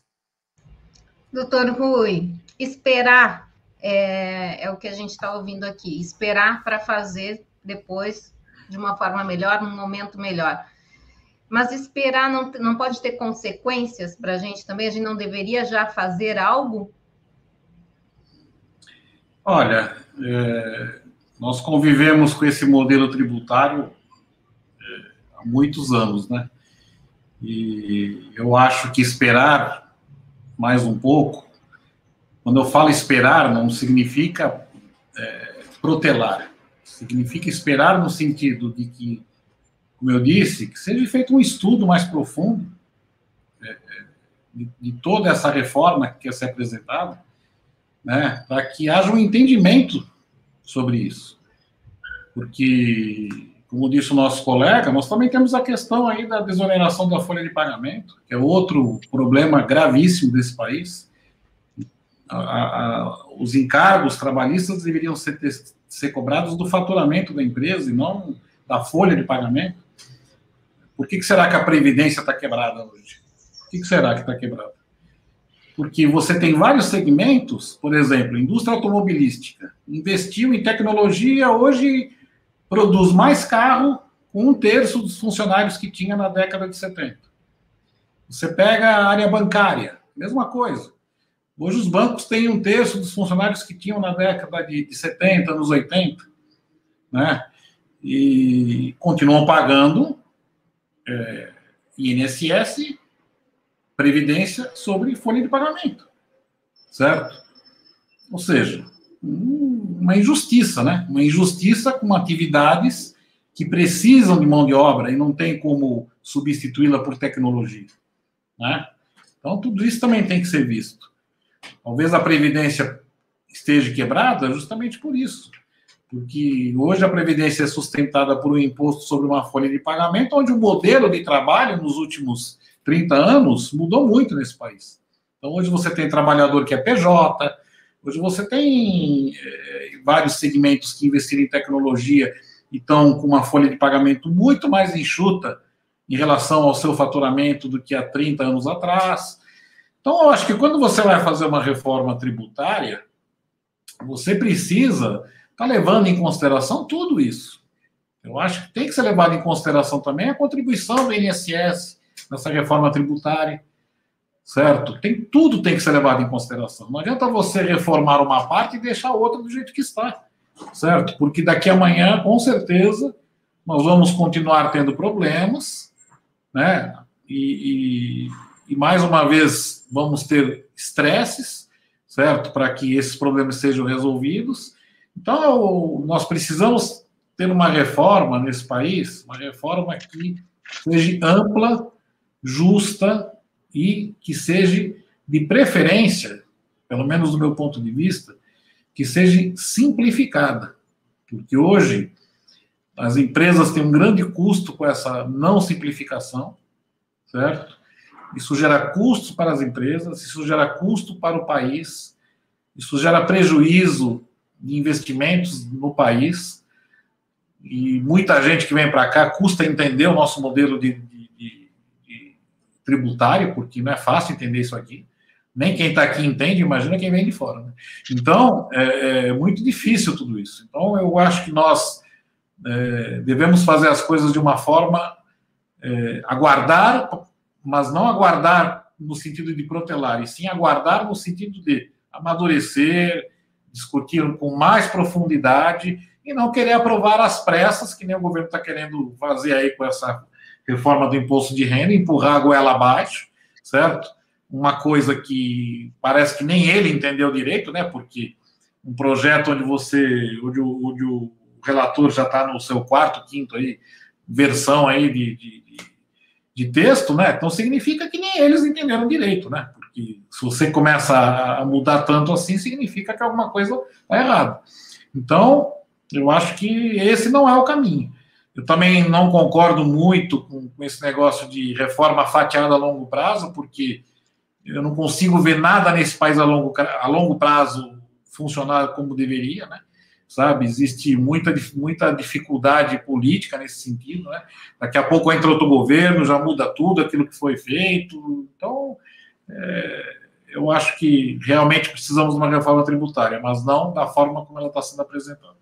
Doutor Rui, esperar é, é o que a gente está ouvindo aqui, esperar para fazer depois de uma forma melhor, num momento melhor. Mas esperar não, não pode ter consequências para a gente também? A gente não deveria já fazer algo? Olha, é, nós convivemos com esse modelo tributário é, há muitos anos, né? E eu acho que esperar mais um pouco, quando eu falo esperar, não significa é, protelar, significa esperar no sentido de que, como eu disse, que seja feito um estudo mais profundo é, é de, de toda essa reforma que quer ser apresentada, né, para que haja um entendimento sobre isso. Porque, como disse o nosso colega, nós também temos a questão aí da desoneração da folha de pagamento, que é outro problema gravíssimo desse país. A, a, os encargos trabalhistas deveriam ser, ser cobrados do faturamento da empresa e não da folha de pagamento. Por que, que será que a Previdência está quebrada hoje? Por que, que será que está quebrada? Porque você tem vários segmentos, por exemplo, indústria automobilística, investiu em tecnologia, hoje produz mais carro com um terço dos funcionários que tinha na década de 70. Você pega a área bancária, mesma coisa. Hoje os bancos têm um terço dos funcionários que tinham na década de, de 70, anos 80, né? E continuam pagando é, INSS previdência sobre folha de pagamento, certo? Ou seja, uma injustiça, né? Uma injustiça com atividades que precisam de mão de obra e não tem como substituí-la por tecnologia, né? Então tudo isso também tem que ser visto. Talvez a Previdência esteja quebrada justamente por isso. Porque hoje a Previdência é sustentada por um imposto sobre uma folha de pagamento, onde o modelo de trabalho nos últimos 30 anos mudou muito nesse país. Então, hoje você tem trabalhador que é PJ, hoje você tem é, vários segmentos que investiram em tecnologia e estão com uma folha de pagamento muito mais enxuta em relação ao seu faturamento do que há 30 anos atrás. Então, eu acho que quando você vai fazer uma reforma tributária, você precisa estar tá levando em consideração tudo isso. Eu acho que tem que ser levado em consideração também a contribuição do INSS nessa reforma tributária, certo? Tem tudo tem que ser levado em consideração. Não adianta você reformar uma parte e deixar a outra do jeito que está, certo? Porque daqui amanhã, com certeza, nós vamos continuar tendo problemas, né? E, e, e mais uma vez vamos ter estresses, certo? Para que esses problemas sejam resolvidos. Então, nós precisamos ter uma reforma nesse país, uma reforma que seja ampla, justa e que seja, de preferência, pelo menos do meu ponto de vista, que seja simplificada. Porque hoje as empresas têm um grande custo com essa não simplificação, certo? Isso gera custos para as empresas, isso gera custo para o país, isso gera prejuízo de investimentos no país. E muita gente que vem para cá custa entender o nosso modelo de, de, tributário, porque não é fácil entender isso aqui. Nem quem está aqui entende, imagina quem vem de fora. Né? Então, é, é muito difícil tudo isso. Então, eu acho que nós é, devemos fazer as coisas de uma forma é, aguardar, mas não aguardar no sentido de protelar, e sim aguardar no sentido de amadurecer, discutir com mais profundidade e não querer aprovar as pressas, que nem o governo está querendo fazer aí com essa reforma do imposto de renda, empurrar a goela abaixo, certo? Uma coisa que parece que nem ele entendeu direito, né? Porque um projeto onde você, onde o, onde o relator já está no seu quarto, quinto aí, versão aí de, de, de, texto, né? Então significa que nem eles entenderam direito, né? Porque se você começa a mudar tanto assim, significa que alguma coisa está errada. Então, eu acho que esse não é o caminho. Eu também não concordo muito com, com esse negócio de reforma fatiada a longo prazo, porque eu não consigo ver nada nesse país a longo, a longo prazo funcionar como deveria, né? sabe? Existe muita, muita dificuldade política nesse sentido, né? Daqui a pouco entra outro governo, já muda tudo aquilo que foi feito. Então, é, eu acho que realmente precisamos de uma reforma tributária, mas não da forma como ela está sendo apresentada.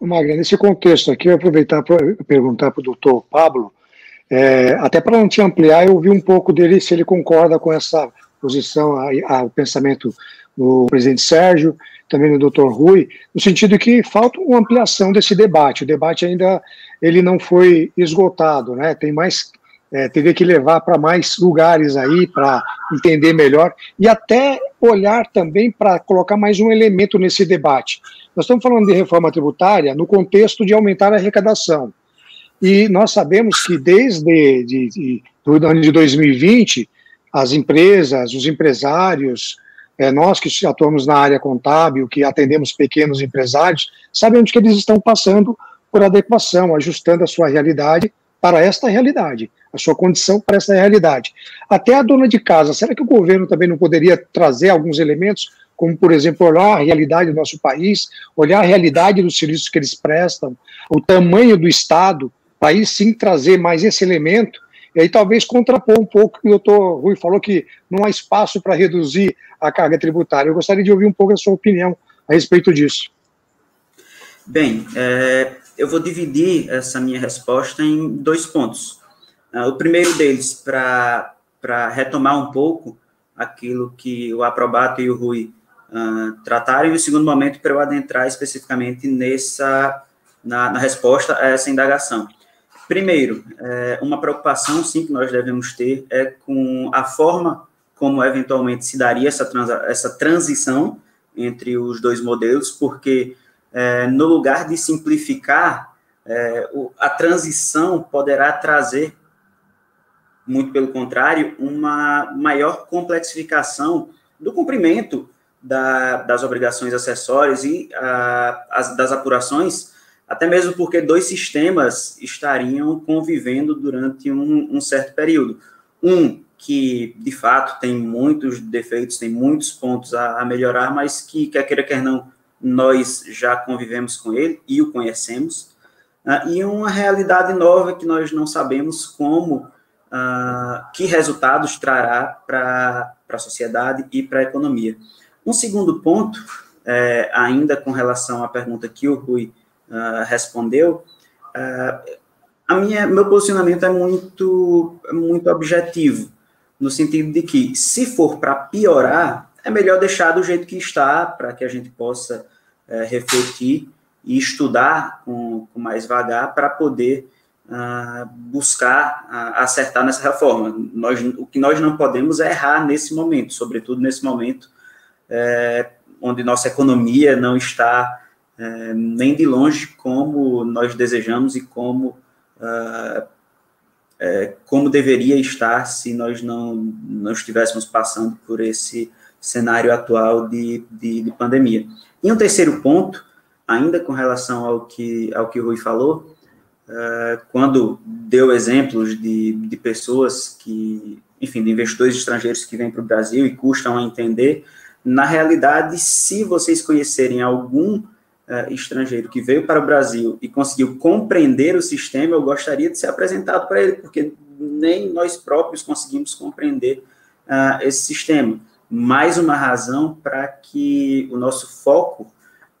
Magna, nesse contexto aqui, eu aproveitar para perguntar para o doutor Pablo, é, até para não te ampliar, eu ouvi um pouco dele se ele concorda com essa posição, a, o pensamento do presidente Sérgio, também do doutor Rui, no sentido que falta uma ampliação desse debate. O debate ainda ele não foi esgotado, né? Tem mais é, teria que levar para mais lugares aí para entender melhor e até olhar também para colocar mais um elemento nesse debate. Nós estamos falando de reforma tributária no contexto de aumentar a arrecadação. E nós sabemos que desde de, de, ano de 2020, as empresas, os empresários, é, nós que atuamos na área contábil, que atendemos pequenos empresários, sabemos que eles estão passando por adequação, ajustando a sua realidade para esta realidade, a sua condição para esta realidade. Até a dona de casa, será que o governo também não poderia trazer alguns elementos, como, por exemplo, olhar a realidade do nosso país, olhar a realidade dos serviços que eles prestam, o tamanho do Estado, para aí sim trazer mais esse elemento, e aí talvez contrapor um pouco o que o doutor Rui falou, que não há espaço para reduzir a carga tributária. Eu gostaria de ouvir um pouco a sua opinião a respeito disso. Bem, é, eu vou dividir essa minha resposta em dois pontos. Uh, o primeiro deles, para retomar um pouco aquilo que o Aprobato e o Rui uh, trataram, e o segundo momento, para eu adentrar especificamente nessa, na, na, resposta a essa indagação. Primeiro, é, uma preocupação, sim, que nós devemos ter é com a forma como eventualmente se daria essa, trans, essa transição entre os dois modelos, porque é, no lugar de simplificar, é, o, a transição poderá trazer, muito pelo contrário, uma maior complexificação do cumprimento da, das obrigações acessórias e a, as, das apurações, até mesmo porque dois sistemas estariam convivendo durante um, um certo período. Um que, de fato, tem muitos defeitos, tem muitos pontos a, a melhorar, mas que, quer queira, quer não, nós já convivemos com ele e o conhecemos, uh, e uma realidade nova que nós não sabemos como, uh, que resultados trará para a sociedade e para a economia. Um segundo ponto, é, ainda com relação à pergunta que o Rui uh, respondeu, a minha, meu posicionamento é muito, muito objetivo, no sentido de que, se for para piorar, é melhor deixar do jeito que está, para que a gente possa é, refletir e estudar com, com mais vagar para poder uh, buscar uh, acertar nessa reforma. Nós, o que nós não podemos é errar nesse momento, sobretudo nesse momento é, onde nossa economia não está é, nem de longe como nós desejamos e como uh, é, como deveria estar se nós não, não estivéssemos passando por esse cenário atual de, de, de, pandemia. E um terceiro ponto, ainda com relação ao que, ao que o Rui falou, uh, quando deu exemplos de, de pessoas que, enfim, de investidores estrangeiros que vêm para o Brasil e custam a entender, na realidade, se vocês conhecerem algum uh, estrangeiro que veio para o Brasil e conseguiu compreender o sistema, eu gostaria de ser apresentado para ele, porque nem nós próprios conseguimos compreender uh, esse sistema. Mais uma razão para que o nosso foco,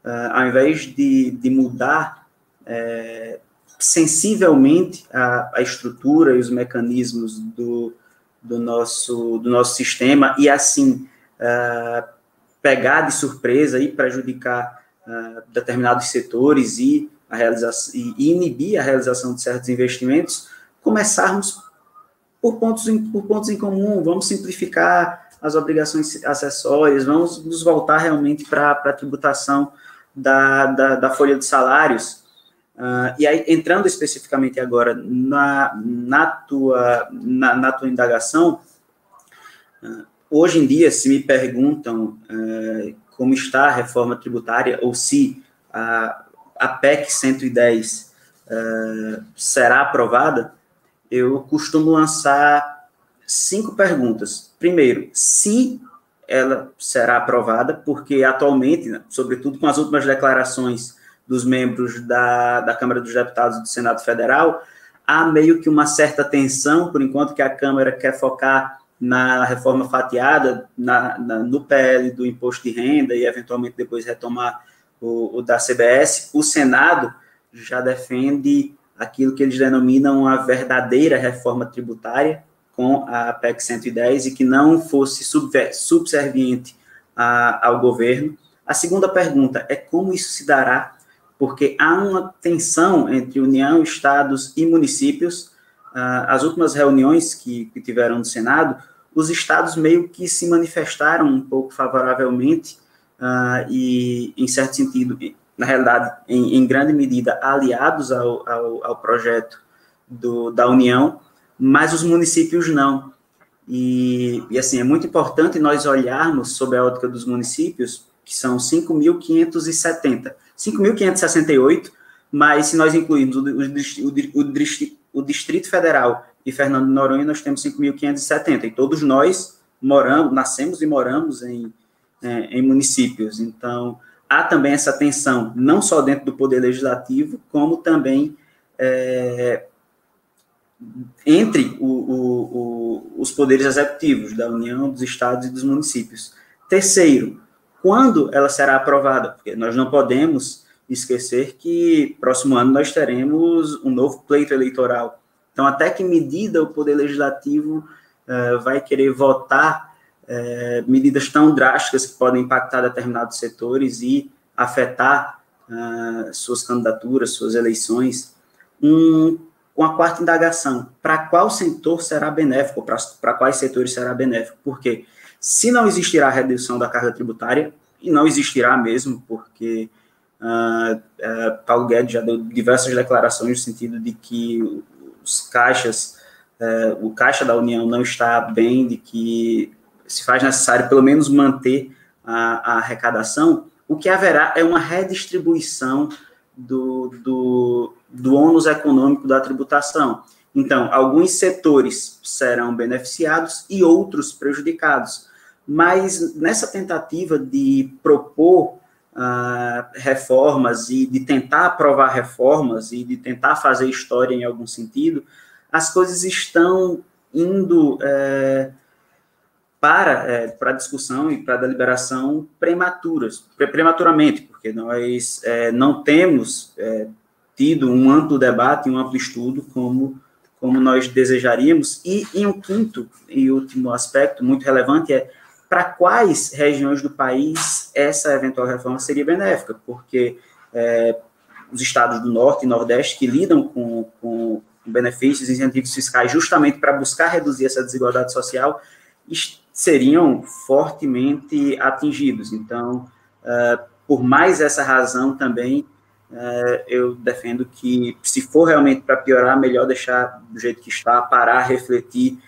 uh, ao invés de, de mudar é, sensivelmente a, a, estrutura e os mecanismos do, do, nosso, do nosso sistema e assim uh, pegar de surpresa e prejudicar uh, determinados setores e, a realização, e inibir a realização de certos investimentos, começarmos por pontos em, por pontos em comum, vamos simplificar as obrigações acessórias, vamos nos voltar realmente para a tributação da, da, da, folha de salários. Uh, e aí, entrando especificamente agora na, na, tua, na, na tua indagação, uh, hoje em dia, se me perguntam uh, como está a reforma tributária, ou se a, a PEC 110 será aprovada, eu costumo lançar cinco perguntas. Primeiro, se ela será aprovada, porque atualmente, sobretudo com as últimas declarações dos membros da, da Câmara dos Deputados e do Senado Federal, há meio que uma certa tensão, por enquanto que a Câmara quer focar na reforma fatiada, na, na, no PL do imposto de renda e eventualmente depois retomar o, o da CBS, o Senado já defende aquilo que eles denominam a verdadeira reforma tributária, com a PEC 110 e que não fosse subserviente a, ao governo. A segunda pergunta é como isso se dará, porque há uma tensão entre União, estados e municípios. Uh, as últimas reuniões que, que tiveram no Senado, os estados meio que se manifestaram um pouco favoravelmente uh, e, em certo sentido, na realidade, em, em grande medida, aliados ao, ao, ao projeto do, da União, mas os municípios não. E, e assim, é muito importante nós olharmos sobre a ótica dos municípios, que são 5.570. 5.568, mas se nós incluirmos o, o, o, o Distrito Federal e Fernando de Noronha, nós temos 5.570. E todos nós moramos, nascemos e moramos em, é, em municípios. Então, há também essa tensão, não só dentro do Poder Legislativo, como também é, entre o, o, o, os poderes executivos da União, dos estados e dos municípios. Terceiro, quando ela será aprovada? Porque nós não podemos esquecer que próximo ano nós teremos um novo pleito eleitoral. Então, até que medida o Poder Legislativo uh, vai querer votar uh, medidas tão drásticas que podem impactar determinados setores e afetar uh, suas candidaturas, suas eleições? Um uma quarta indagação, para qual setor será benéfico, para quais setores será benéfico? Porque se não existirá redução da carga tributária, e não existirá mesmo, porque uh, uh, Paulo Guedes já deu diversas declarações no sentido de que os caixas, uh, o caixa da União não está bem, de que se faz necessário pelo menos manter a, a arrecadação, o que haverá é uma redistribuição do, do, do ônus econômico da tributação. Então, alguns setores serão beneficiados e outros prejudicados. Mas nessa tentativa de propor reformas e de tentar aprovar reformas e de tentar fazer história em algum sentido, as coisas estão indo é, para é, para discussão e para deliberação prematuras, prematuramente, porque nós é, não temos é, tido um amplo debate, um amplo estudo como como nós desejaríamos. E em um quinto e último aspecto muito relevante é para quais regiões do país essa eventual reforma seria benéfica, porque é, os estados do Norte e Nordeste que lidam com, com benefícios e incentivos fiscais justamente para buscar reduzir essa desigualdade social seriam fortemente atingidos. Então, uh, por mais essa razão também, uh, eu defendo que, se for realmente para piorar, melhor deixar do jeito que está, parar, refletir,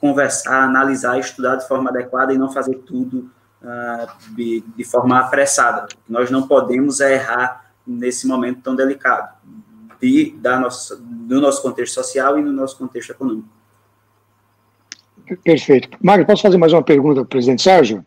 conversar, analisar, estudar de forma adequada e não fazer tudo uh, de, de forma apressada. Nós não podemos errar nesse momento tão delicado de, da nossa, do nosso contexto social e no nosso contexto econômico. Perfeito. Mário, posso fazer mais uma pergunta para o presidente Sérgio?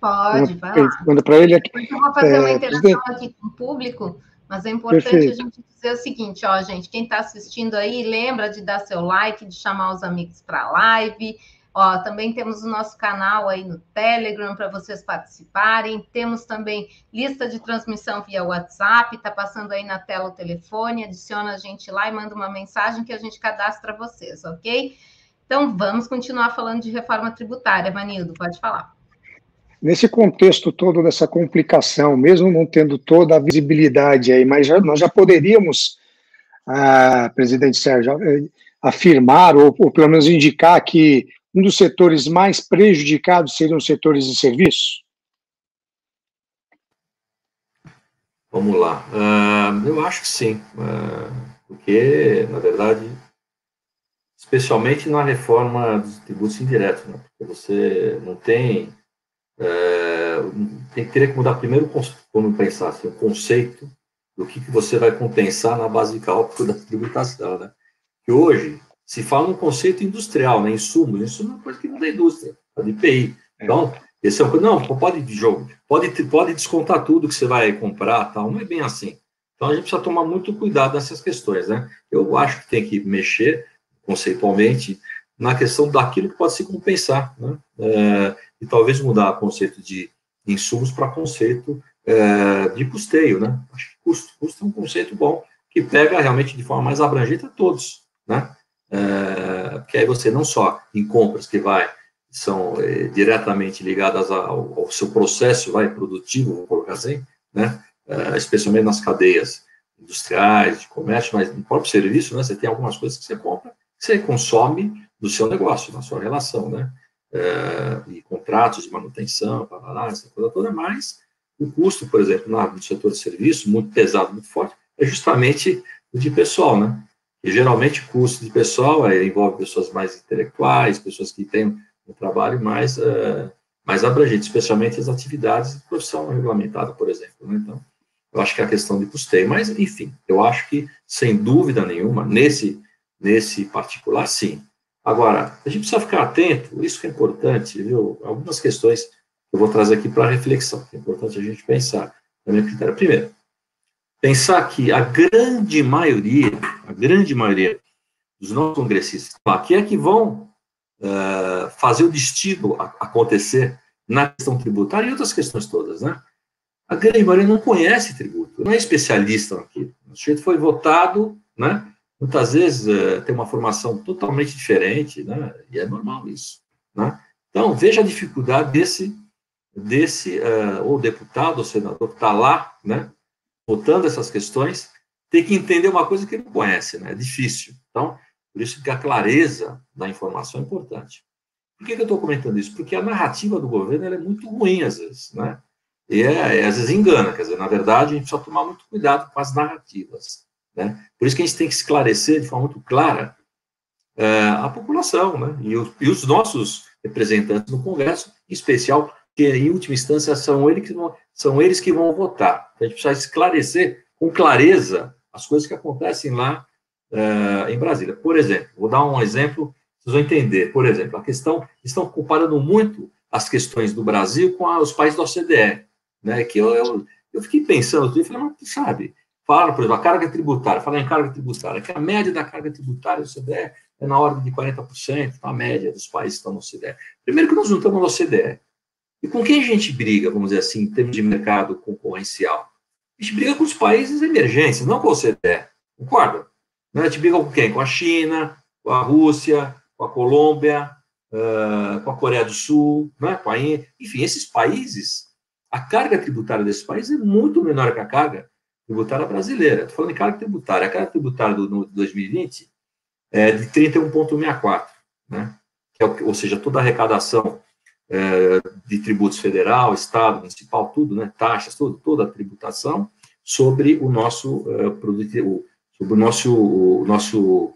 Pode, vai lá. Pergunta para ele aqui. Eu vou fazer é, uma interação presidente... aqui com o público, mas é importante Perfeito. a gente dizer o seguinte, ó, gente, quem está assistindo aí, lembra de dar seu like, de chamar os amigos para a live, Ó, também temos o nosso canal aí no Telegram para vocês participarem. Temos também lista de transmissão via WhatsApp, tá passando aí na tela o telefone, adiciona a gente lá e manda uma mensagem que a gente cadastra vocês, ok? Então vamos continuar falando de reforma tributária. Manildo, pode falar. Nesse contexto todo dessa complicação, mesmo não tendo toda a visibilidade aí, mas já, nós já poderíamos, ah, presidente Sérgio, eh, afirmar ou, ou pelo menos indicar que um dos setores mais prejudicados seriam os setores de serviços? Vamos lá. Uh, eu acho que sim, uh, porque, na verdade, especialmente na reforma dos tributos indiretos, né? porque você não tem. Tem teria que mudar primeiro como pensar assim, o conceito do que, que você vai compensar na base de cálculo da tributação, né? Que hoje se fala no conceito industrial, né? Insumos. Insumo é uma coisa que não da indústria, é de PI. É. Então, esse é um, não, pode de jogo, pode, pode descontar tudo que você vai comprar, tal. Não é bem assim. Então a gente precisa tomar muito cuidado nessas questões, né? Eu acho que tem que mexer conceitualmente na questão daquilo que pode se compensar, né? É, e talvez mudar o conceito de insumos para conceito é, de custeio, né? Acho que custo, custo é um conceito bom que pega realmente de forma mais abrangente a todos, né? é, que aí você não só em compras que vai são é, diretamente ligadas ao, ao, seu processo vai produtivo, vou colocar assim, né, é, especialmente nas cadeias industriais, de comércio, mas no próprio serviço, né, você tem algumas coisas que você compra, que você consome no seu negócio, na sua relação, né, é, e contratos de manutenção, lá, essa coisa toda, mas o custo, por exemplo, no setor de serviço, muito pesado, muito forte, é justamente o de pessoal, né, e geralmente custo de pessoal é, envolve pessoas mais intelectuais, pessoas que têm um trabalho mais, uh, mais abrangente, especialmente as atividades de profissão regulamentada, por exemplo. Né? Então, eu acho que é a questão de custeio. Mas, enfim, eu acho que, sem dúvida nenhuma, nesse, nesse particular, sim. Agora, a gente precisa ficar atento, isso que é importante, viu? Algumas questões que eu vou trazer aqui para reflexão, que é importante a gente pensar, na minha critério. Primeiro, pensar que a grande maioria, a grande maioria dos nossos congressistas aqui é que vão uh, fazer o destino acontecer na questão tributária e outras questões todas, né? A grande maioria não conhece tributo, não é especialista naquilo. O sujeito foi votado, né? Muitas vezes uh, tem uma formação totalmente diferente, né? E é normal isso, né? Então, veja a dificuldade desse, desse uh, ou deputado ou senador que está lá, né? votando essas questões, tem que entender uma coisa que não conhece, né? É difícil. Então, por isso que a clareza da informação é importante. Por que, que eu estou comentando isso? Porque a narrativa do governo é muito ruim, às vezes, né? E é, é, às vezes engana, quer dizer, na verdade, a gente precisa tomar muito cuidado com as narrativas, né? Por isso que a gente tem que esclarecer de forma muito clara é, a população, né? E, e os nossos representantes no Congresso, em especial, que em última instância são eles que vão, são eles que vão votar. A gente precisa esclarecer com clareza as coisas que acontecem lá uh, em Brasília. Por exemplo, vou dar um exemplo, vocês vão entender. Por exemplo, a questão, estão comparando muito as questões do Brasil com a, os países da OCDE, né, que eu, eu, eu fiquei pensando, eu falei, mas sabe, falaram, por exemplo, a carga tributária, fala em carga tributária, que a média da carga tributária do OCDE é na ordem de 40%, a média dos países que estão no OCDE. Primeiro que nós não estamos no OCDE. E com quem a gente briga, vamos dizer assim, em termos de mercado concorrencial? A gente briga com os países emergentes, não com o OCDE. Concorda? A gente briga com quem? Com a China, com a Rússia, com a Colômbia, com a Coreia do Sul, né? com a Índia. Enfim, esses países, a carga tributária desses países é muito menor que a carga tributária brasileira. Estou falando em carga tributária. A carga tributária do, do 2020 é de 31,64, né? É o, ou seja, toda a arrecadação é, de tributos federal, estado, municipal, tudo, né? Taxas, tudo, toda a tributação sobre o nosso é, produto, sobre o nosso, o nosso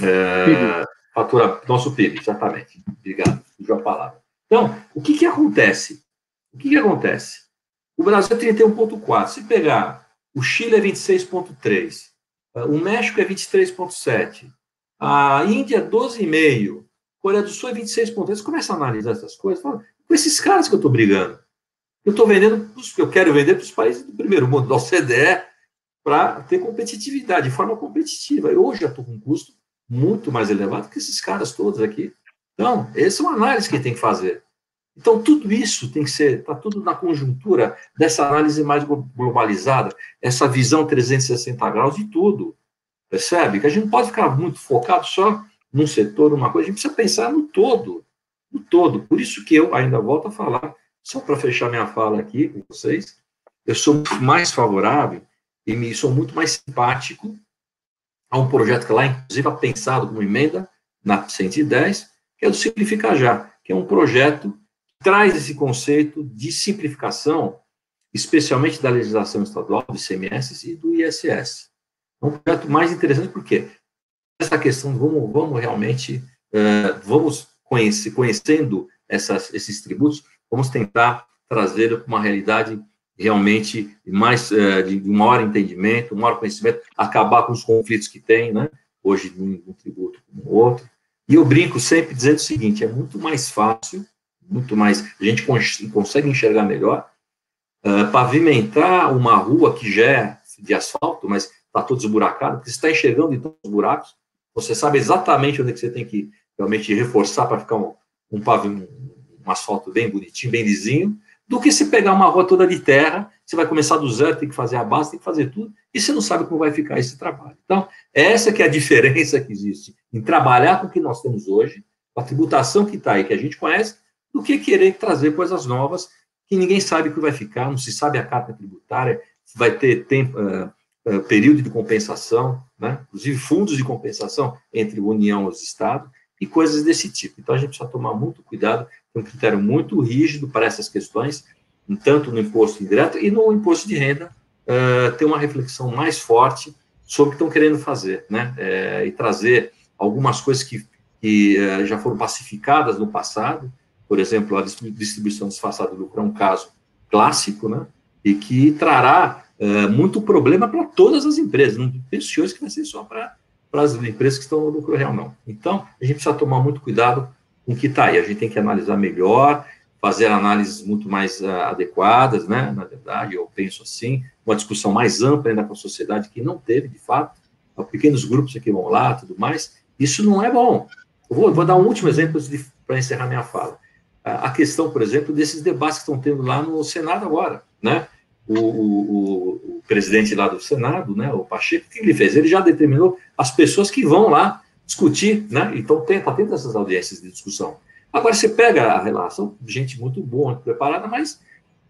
é, fatura, nosso PIB, exatamente. Obrigado, fugiu a palavra. Então, o que que acontece? O que que acontece? O Brasil é 31,4. Se pegar o Chile é 26,3. O México é 23,7. A Índia é 12,5. Coreia do Sul é 26,3. Você começa a analisar essas coisas. Fala, com esses caras que eu estou brigando. Eu estou vendendo, eu quero vender para os países do primeiro mundo, da OCDE, para ter competitividade, de forma competitiva. Eu hoje já estou com um custo muito mais elevado que esses caras todos aqui. Então, essa é uma análise que tem que fazer. Então, tudo isso tem que ser, está tudo na conjuntura dessa análise mais globalizada, essa visão 360 graus de tudo. Percebe? Que a gente não pode ficar muito focado só num setor, numa coisa, a gente precisa pensar no todo. No todo. Por isso que eu ainda volto a falar, só para fechar minha fala aqui com vocês, eu sou muito mais favorável e me sou muito mais simpático a um projeto que lá, inclusive, é pensado como emenda na 110, que é do Simplificar Já, que é um projeto traz esse conceito de simplificação, especialmente da legislação estadual, do ICMS e do ISS. É um projeto mais interessante porque essa questão, vamos, vamos realmente, uh, vamos conhecendo essas, esses tributos, vamos tentar trazer uma realidade realmente mais uh, de maior entendimento, maior conhecimento, acabar com os conflitos que tem, né? Hoje, num tributo como outro. E eu brinco sempre dizendo o seguinte: é muito mais fácil muito mais, a gente consegue enxergar melhor. Uh, pavimentar uma rua que já é de asfalto, mas está todo esburacado, porque você está enxergando todos os buracos, você sabe exatamente onde é que você tem que realmente reforçar para ficar um, um, pavimento, um asfalto bem bonitinho, bem lisinho, do que se pegar uma rua toda de terra, você vai começar do zero, tem que fazer a base, tem que fazer tudo, e você não sabe como vai ficar esse trabalho. Então, essa que é a diferença que existe em trabalhar com o que nós temos hoje, com a tributação que está aí, que a gente conhece, do que querer trazer coisas novas que ninguém sabe que vai ficar, não se sabe a carta tributária, vai ter tempo, uh, uh, período de compensação, né? inclusive fundos de compensação entre União e os Estados, e coisas desse tipo. Então, a gente precisa tomar muito cuidado, tem um critério muito rígido para essas questões, tanto no imposto indireto e no imposto de renda, uh, ter uma reflexão mais forte sobre o que estão querendo fazer, né? É, e trazer algumas coisas que, que já foram pacificadas no passado, por exemplo, a distribuição disfarçada do lucro é um caso clássico, né? E que trará é, muito problema para todas as empresas. Não pense hoje que vai ser só para as empresas que estão no lucro real, não. Então, a gente precisa tomar muito cuidado com o que está aí. A gente tem que analisar melhor, fazer análises muito mais uh, adequadas, né? Na verdade, eu penso assim, uma discussão mais ampla ainda com a sociedade que não teve, de fato, pequenos grupos aqui vão lá, tudo mais. Isso não é bom. Eu vou, vou dar um último exemplo para encerrar minha fala a questão, por exemplo, desses debates que estão tendo lá no Senado agora, né? O, o, o, presidente lá do Senado, né, o Pacheco, o que ele fez? Ele já determinou as pessoas que vão lá discutir, né? Então, tenta, tenta essas audiências de discussão. Agora, você pega a relação, gente muito boa, muito preparada, mas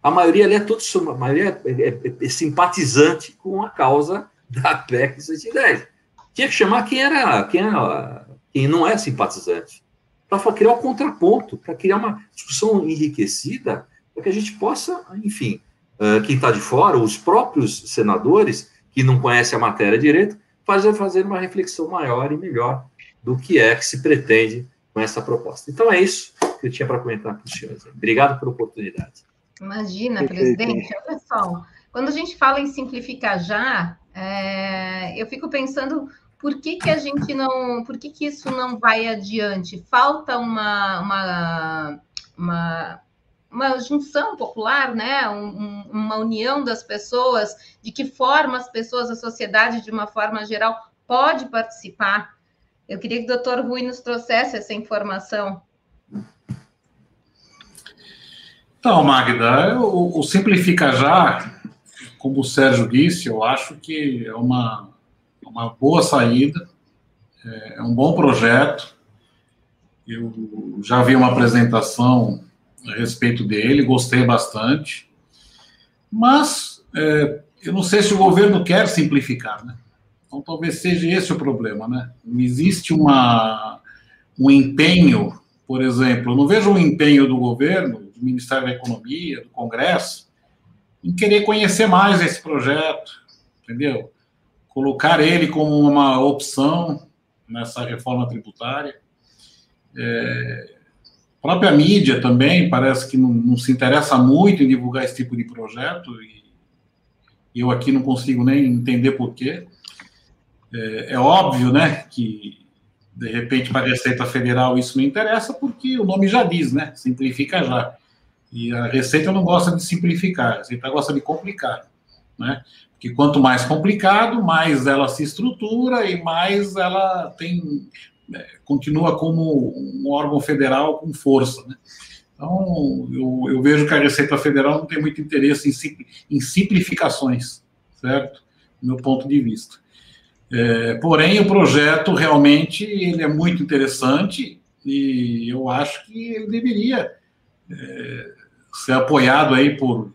a maioria ali é todo, a maioria é, é, é simpatizante com a causa da PEC 110. Tinha que chamar quem era, quem era, quem não é simpatizante para criar um contraponto, para criar uma discussão enriquecida, para que a gente possa, enfim, uh, quem está de fora, os próprios senadores que não conhecem a matéria direito, fazer, fazer uma reflexão maior e melhor do que é que se pretende com essa proposta. Então é isso. que eu tinha para comentar com os senhores. Obrigado pela oportunidade. Imagina, presidente, olha só, quando a gente fala em simplificar já, é, eu fico pensando por que, que a gente não, por que, que isso não vai adiante? Falta uma, uma, uma, uma junção popular, né? Um, uma união das pessoas, de que forma as pessoas, a sociedade, de uma forma geral, pode participar. Eu queria que o doutor Rui nos trouxesse essa informação. Então, Magda, o, o Simplifica Já, como o Sérgio disse, eu acho que é uma, uma boa saída, é, é um bom projeto. Eu já vi uma apresentação a respeito dele, gostei bastante, mas é, eu não sei se o governo quer simplificar, né? Então talvez seja esse o problema, né? Não existe uma, um empenho, por exemplo, eu não vejo um empenho do governo, do Ministério da Economia, do Congresso, em querer conhecer mais esse projeto, entendeu? Colocar ele como uma opção nessa reforma tributária. É, a própria mídia também parece que não, não, se interessa muito em divulgar esse tipo de projeto, e eu aqui não consigo nem entender por quê. É, é óbvio, né, que de repente para a Receita Federal isso não interessa, porque o nome já diz, né, simplifica já. E a Receita não gosta de simplificar, a Receita gosta de complicar, né? Porque quanto mais complicado, mais ela se estrutura e mais ela tem é, continua como um órgão federal com força, né? Então, eu, eu, vejo que a Receita Federal não tem muito interesse em, em simplificações, certo? Do meu ponto de vista. É, porém, o projeto realmente ele é muito interessante e eu acho que ele deveria é, ser apoiado aí por,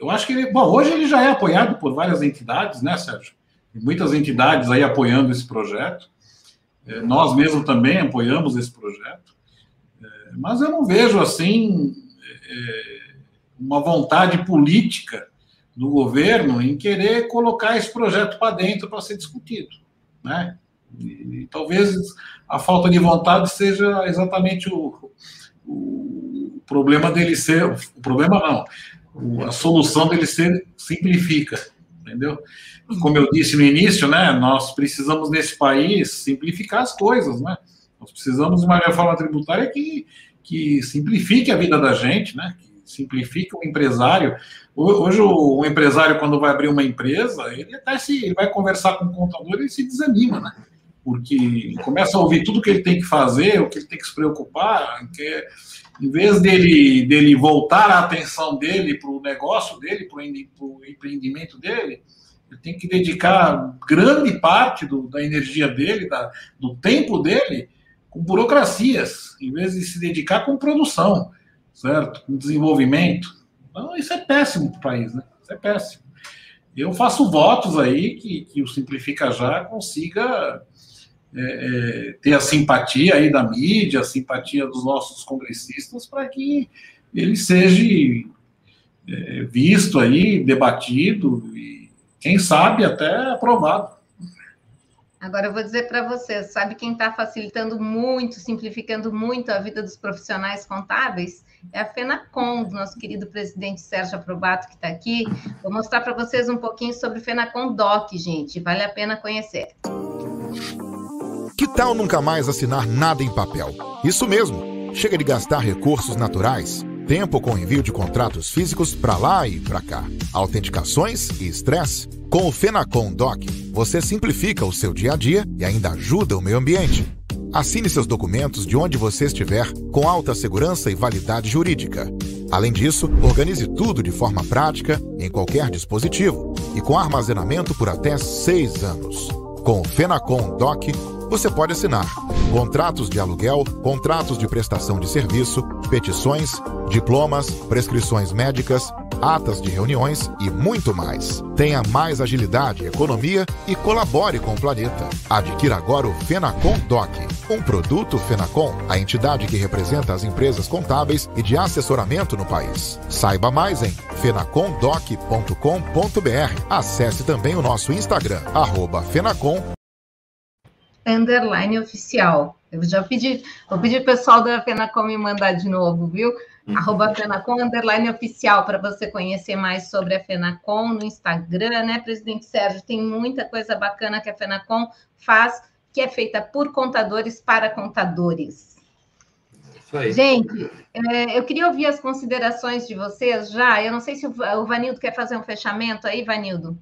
Eu acho que ele. Bom, hoje ele já é apoiado por várias entidades, né, Sérgio? muitas entidades aí apoiando esse projeto. É, nós mesmos também apoiamos esse projeto. É, mas eu não vejo, assim, é, uma vontade política do governo em querer colocar esse projeto para dentro para ser discutido, né? E, e, talvez a falta de vontade seja exatamente o, o problema dele ser, o problema não, a solução dele ser simplifica, entendeu? Como eu disse no início, né, nós precisamos nesse país simplificar as coisas, né? Nós precisamos de uma reforma tributária que, que simplifique a vida da gente, né? Que simplifique o empresário. Hoje, o empresário, quando vai abrir uma empresa, ele até se ele vai conversar com o contador e se desanima, né? Porque começa a ouvir tudo que ele tem que fazer, o que ele tem que se preocupar, que em vez dele, dele voltar a atenção dele para o negócio dele, para o empreendimento dele, ele tem que dedicar grande parte do, da energia dele, da, do tempo dele, com burocracias, em vez de se dedicar com produção certo? Com desenvolvimento. Então, isso é péssimo para o país, né? Isso é péssimo. Eu faço votos aí que, que o Simplifica Já consiga é, é, ter a simpatia aí da mídia, a simpatia dos nossos congressistas, para que ele seja é, visto aí, debatido e, quem sabe, até aprovado. Agora eu vou dizer para você, sabe quem está facilitando muito, simplificando muito a vida dos profissionais contábeis? É a FENACOM, do nosso querido presidente Sérgio Aprobato, que está aqui. Vou mostrar para vocês um pouquinho sobre o FENACOM Doc, gente. Vale a pena conhecer. Que tal nunca mais assinar nada em papel? Isso mesmo. Chega de gastar recursos naturais tempo com envio de contratos físicos para lá e para cá, autenticações e estresse. Com o Fenacom Doc, você simplifica o seu dia a dia e ainda ajuda o meio ambiente. Assine seus documentos de onde você estiver com alta segurança e validade jurídica. Além disso, organize tudo de forma prática em qualquer dispositivo e com armazenamento por até seis anos. Com o Fenacom Doc, você pode assinar contratos de aluguel, contratos de prestação de serviço, petições, diplomas, prescrições médicas, atas de reuniões e muito mais. Tenha mais agilidade, economia e colabore com o planeta. Adquira agora o Fenacom Doc, um produto Fenacom, a entidade que representa as empresas contábeis e de assessoramento no país. Saiba mais em fenacomdoc.com.br. Acesse também o nosso Instagram, arroba Fenacom underline oficial. Eu já pedi, vou pedir o pessoal da Fenacom me mandar de novo, viu? Uhum. Arroba Fenacom, underline oficial, para você conhecer mais sobre a Fenacom no Instagram, né, presidente Sérgio? Tem muita coisa bacana que a Fenacom faz, que é feita por contadores para contadores. Gente, é, eu queria ouvir as considerações de vocês já. Eu não sei se o Vanildo quer fazer um fechamento aí, Vanildo.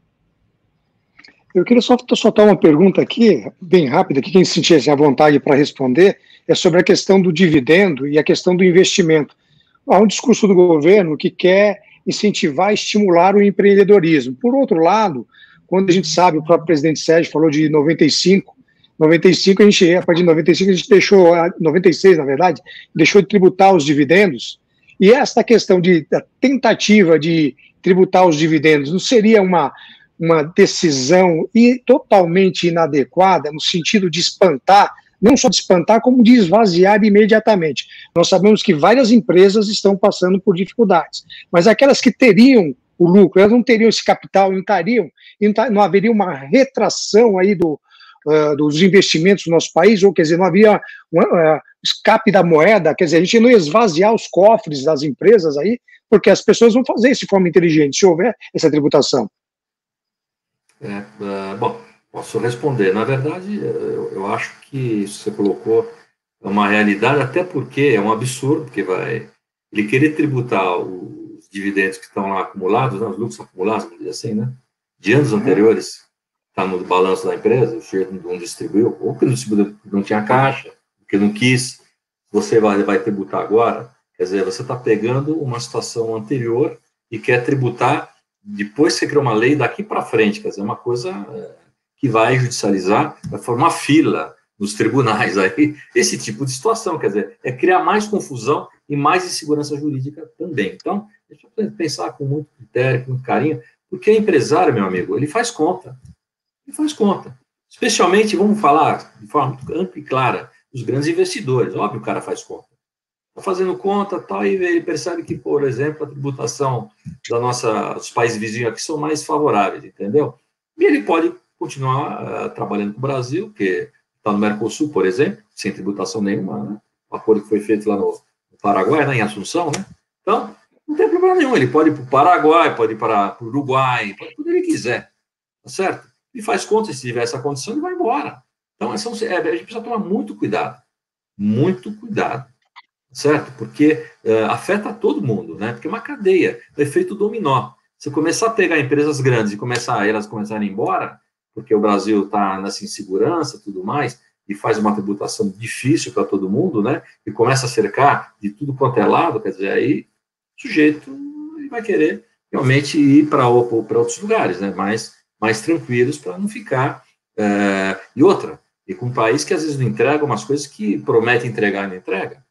Eu queria só soltar uma pergunta aqui, bem rápida, que quem se sentisse à vontade para responder, é sobre a questão do dividendo e a questão do investimento. Há um discurso do governo que quer incentivar, estimular o empreendedorismo. Por outro lado, quando a gente sabe, o próprio presidente Sérgio falou de 95, 95 a gente, a partir de 95 a gente deixou, 96 na verdade, deixou de tributar os dividendos, e esta questão de da tentativa de tributar os dividendos não seria uma, uma decisão e totalmente inadequada no sentido de espantar, não só de espantar, como de esvaziar imediatamente. Nós sabemos que várias empresas estão passando por dificuldades, mas aquelas que teriam o lucro, elas não teriam esse capital, não estariam, não haveria uma retração aí do, uh, dos investimentos no nosso país, ou quer dizer, não havia um uh, escape da moeda, quer dizer, a gente não ia esvaziar os cofres das empresas aí, porque as pessoas vão fazer isso de forma inteligente, se houver essa tributação. É, uh, bom, posso responder. Na verdade, eu, eu acho que isso que você colocou é uma realidade, até porque é um absurdo, porque vai ele querer tributar os dividendos que estão lá acumulados, né, os lucros acumulados, vamos dizer assim, né, de anos uhum. anteriores, está no balanço da empresa, o chefe não distribuiu, ou que não distribuiu, não tinha caixa, que não quis, você vai, vai tributar agora, quer dizer, você está pegando uma situação anterior e quer tributar depois você cria uma lei daqui para frente, quer dizer, uma coisa é, que vai judicializar, vai formar fila nos tribunais aí, esse tipo de situação, quer dizer, é criar mais confusão e mais insegurança jurídica também. Então, deixa eu pensar com muito critério, com muito carinho, porque empresário, meu amigo, ele faz conta e faz conta. Especialmente, vamos falar de forma ampla e clara, os grandes investidores. Óbvio, o cara faz conta. Está fazendo conta tal, e ele percebe que, por exemplo, a tributação da nossa, dos países vizinhos aqui são mais favoráveis, entendeu? E ele pode continuar uh, trabalhando com o Brasil, que está no Mercosul, por exemplo, sem tributação nenhuma, né? O acordo que foi feito lá no, Paraguai, né, em Assunção, né? Então, não tem problema nenhum. Ele pode ir para o Paraguai, pode ir para o Uruguai, pode onde ele quiser, tá certo? e faz conta, se tiver essa condição, ele vai embora. Então, essa, é, a gente precisa tomar muito cuidado, muito cuidado, certo? Porque uh, afeta todo mundo, né? Porque é uma cadeia, o efeito dominó. Se começar a pegar empresas grandes e começar elas começarem a ir embora, porque o Brasil está nessa insegurança tudo mais, e faz uma tributação difícil para todo mundo, né? E começa a cercar de tudo quanto é lado, quer dizer, aí o sujeito vai querer realmente ir para outros lugares, né? Mas mais tranquilos para não ficar. Uh, e outra, e com um país que às vezes não entrega umas coisas que promete entregar e não entrega.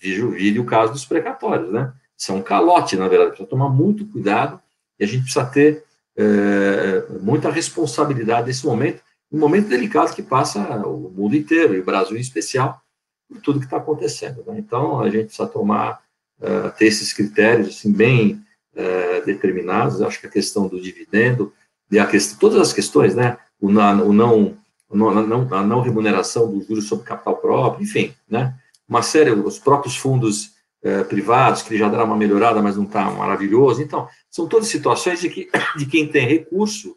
Vide o caso dos precatórios, né? Isso é um calote, na verdade. Precisa tomar muito cuidado e a gente precisa ter uh, muita responsabilidade nesse momento, um momento delicado que passa o mundo inteiro, e o Brasil em especial, por tudo que está acontecendo. Né? Então, a gente precisa tomar, uh, ter esses critérios assim, bem determinados. acho que a questão do dividendo, e a questão, todas as questões, né? O, na, o não, o não, a não remuneração dos juros sobre capital próprio, enfim, né? Uma série, os próprios fundos eh, privados, que já deram uma melhorada, mas não está maravilhoso. Então, são todas situações de, que, de quem tem recurso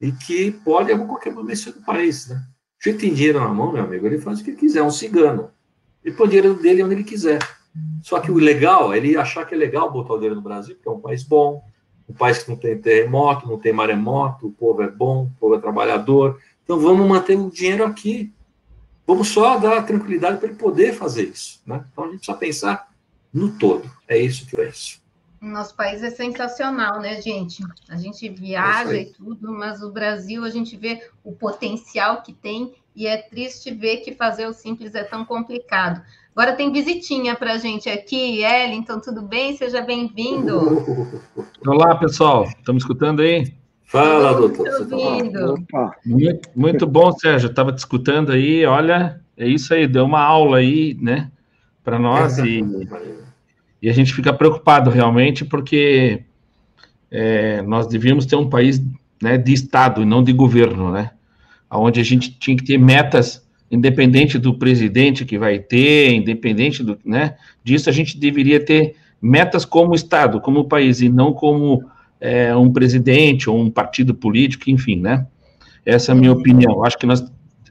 e que pode, a qualquer momento, ser do país, né? Se ele tem dinheiro na mão, meu amigo, ele faz o que ele quiser, é um cigano. Ele põe o dinheiro dele onde ele quiser. Só que o legal ele achar que é legal botar o dinheiro no Brasil, porque é um país bom, um país que não tem terremoto, não tem maremoto, o povo é bom, o povo é trabalhador. Então vamos manter o dinheiro aqui. Vamos só dar tranquilidade para ele poder fazer isso. Né? Então a gente precisa pensar no todo. É isso que é isso. Nosso país é sensacional, né, gente? A gente viaja é e tudo, mas o Brasil a gente vê o potencial que tem e é triste ver que fazer o simples é tão complicado. Agora tem visitinha para a gente aqui, Ellington, tudo bem? Seja bem-vindo. Olá, pessoal, estamos escutando aí? Fala, doutor. Tá muito, muito bom, Sérgio, estava te escutando aí, olha, é isso aí, deu uma aula aí, né, para nós e, e a gente fica preocupado realmente porque é, nós devíamos ter um país né, de Estado e não de governo, né, onde a gente tinha que ter metas independente do presidente que vai ter, independente do, né, disso, a gente deveria ter metas como Estado, como país, e não como é, um presidente ou um partido político, enfim, né? Essa é a minha opinião. Acho que nós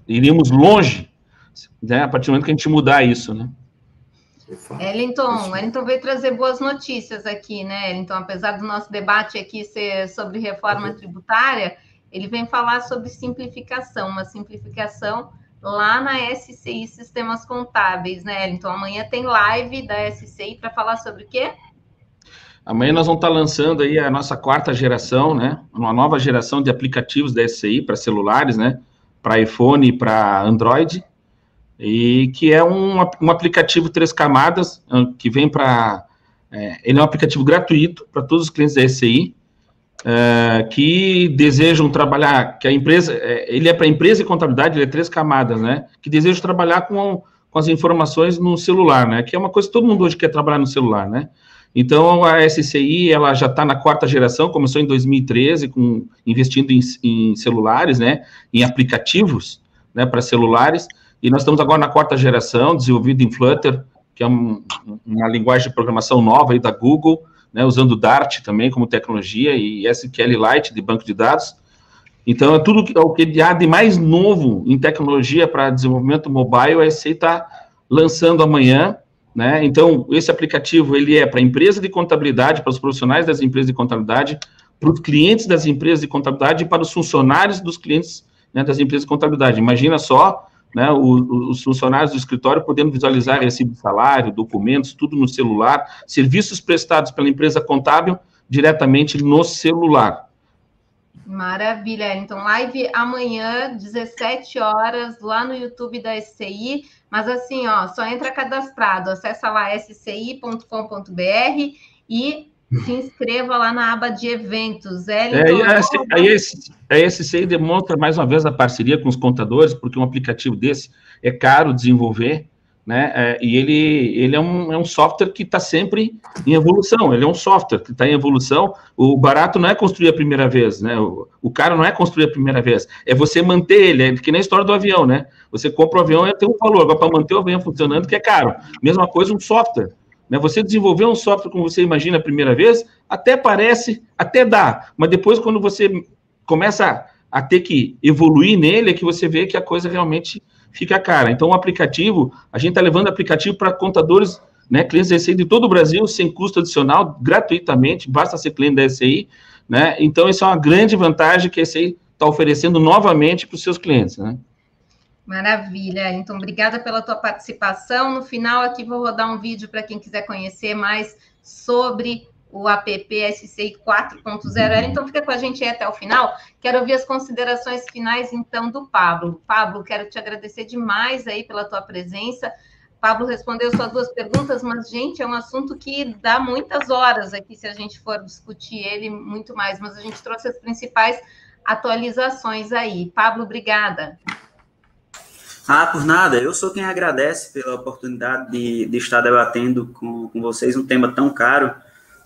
iríamos longe, né, a partir do momento que a gente mudar isso, né? Ellington, Ellington veio trazer boas notícias aqui, né, Ellington? Apesar do nosso debate aqui ser sobre reforma tributária, ele vem falar sobre simplificação, uma simplificação lá na SCI Sistemas Contábeis, né, Ellington? Amanhã tem live da SCI para falar sobre o quê? Amanhã nós vamos estar lançando aí a nossa quarta geração, né? Uma nova geração de aplicativos da SCI para celulares, né? Para iPhone e para Android. E que é um, um aplicativo três camadas, ah, que vem para. É, ele é um aplicativo gratuito para todos os clientes da SCI é, que desejam trabalhar, que a empresa, é, ele é para empresa e contabilidade, ele é três camadas, né? Que desejam trabalhar com, com as informações no celular, né? Que é uma coisa que todo mundo hoje quer trabalhar no celular, né? Então a SCI ela já está na quarta geração, começou em 2013 com investindo em, em celulares, né? Em aplicativos, né? Para celulares e nós estamos agora na quarta geração, desenvolvido em Flutter, que é um, uma linguagem de programação nova aí da Google né, usando Dart também como tecnologia e SQLite de banco de dados. Então, é tudo que, o que há de mais novo em tecnologia para desenvolvimento mobile, a SCI está lançando amanhã, né? Então, esse aplicativo, ele é para a empresa de contabilidade, para os profissionais das empresas de contabilidade, para os clientes das empresas de contabilidade e para os funcionários dos clientes né, das empresas de contabilidade. Imagina só né, os funcionários do escritório podendo visualizar recibo de salário, documentos, tudo no celular, serviços prestados pela empresa contábil diretamente no celular. Maravilha, então live amanhã, 17 horas, lá no YouTube da SCI, mas assim, ó, só entra cadastrado, acessa lá sci.com.br e se inscreva lá na aba de eventos. É, aí, esse, aí esse aí demonstra mais uma vez a parceria com os contadores, porque um aplicativo desse é caro desenvolver, né? É, e ele, ele é, um, é um software que está sempre em evolução. Ele é um software que está em evolução. O barato não é construir a primeira vez, né? O, o caro não é construir a primeira vez, é você manter ele. É que nem a história do avião, né? Você compra o avião e tem um valor. Agora, para manter o avião funcionando, que é caro. Mesma coisa um software. Né? Você desenvolver um software como você imagina a primeira vez, até parece, até dá, mas depois quando você começa a ter que evoluir nele, é que você vê que a coisa realmente fica cara. Então, o aplicativo, a gente está levando aplicativo para contadores, né, clientes da SCI de todo o Brasil, sem custo adicional, gratuitamente, basta ser cliente da SCI, né? Então, isso é uma grande vantagem que a SCI está oferecendo novamente para os seus clientes, né? Maravilha, então obrigada pela tua participação. No final aqui vou rodar um vídeo para quem quiser conhecer mais sobre o app SCI 4.0. Então fica com a gente aí até o final. Quero ouvir as considerações finais então do Pablo. Pablo, quero te agradecer demais aí pela tua presença. Pablo respondeu só duas perguntas, mas, gente, é um assunto que dá muitas horas aqui se a gente for discutir ele muito mais, mas a gente trouxe as principais atualizações aí. Pablo, obrigada. Ah, por nada. Eu sou quem agradece pela oportunidade de, de estar debatendo com, com vocês um tema tão caro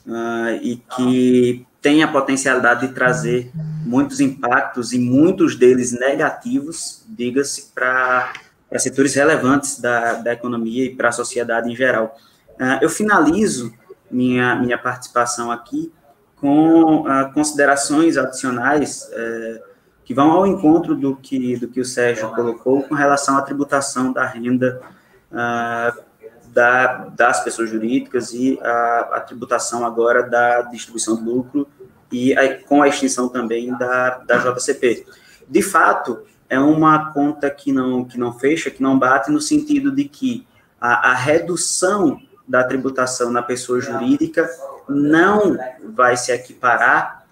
uh, e que tem a potencialidade de trazer muitos impactos e muitos deles negativos, diga-se, para setores relevantes da, da economia e para a sociedade em geral. Uh, eu finalizo minha, minha participação aqui com uh, considerações adicionais. Uh, que vão ao encontro do que, do que o Sérgio colocou com relação à tributação da renda uh, da, das pessoas jurídicas e a, a, tributação agora da distribuição do lucro e a, com a extinção também da, da JCP. De fato, é uma conta que não, que não fecha, que não bate, no sentido de que a, a redução da tributação na pessoa jurídica não vai se equiparar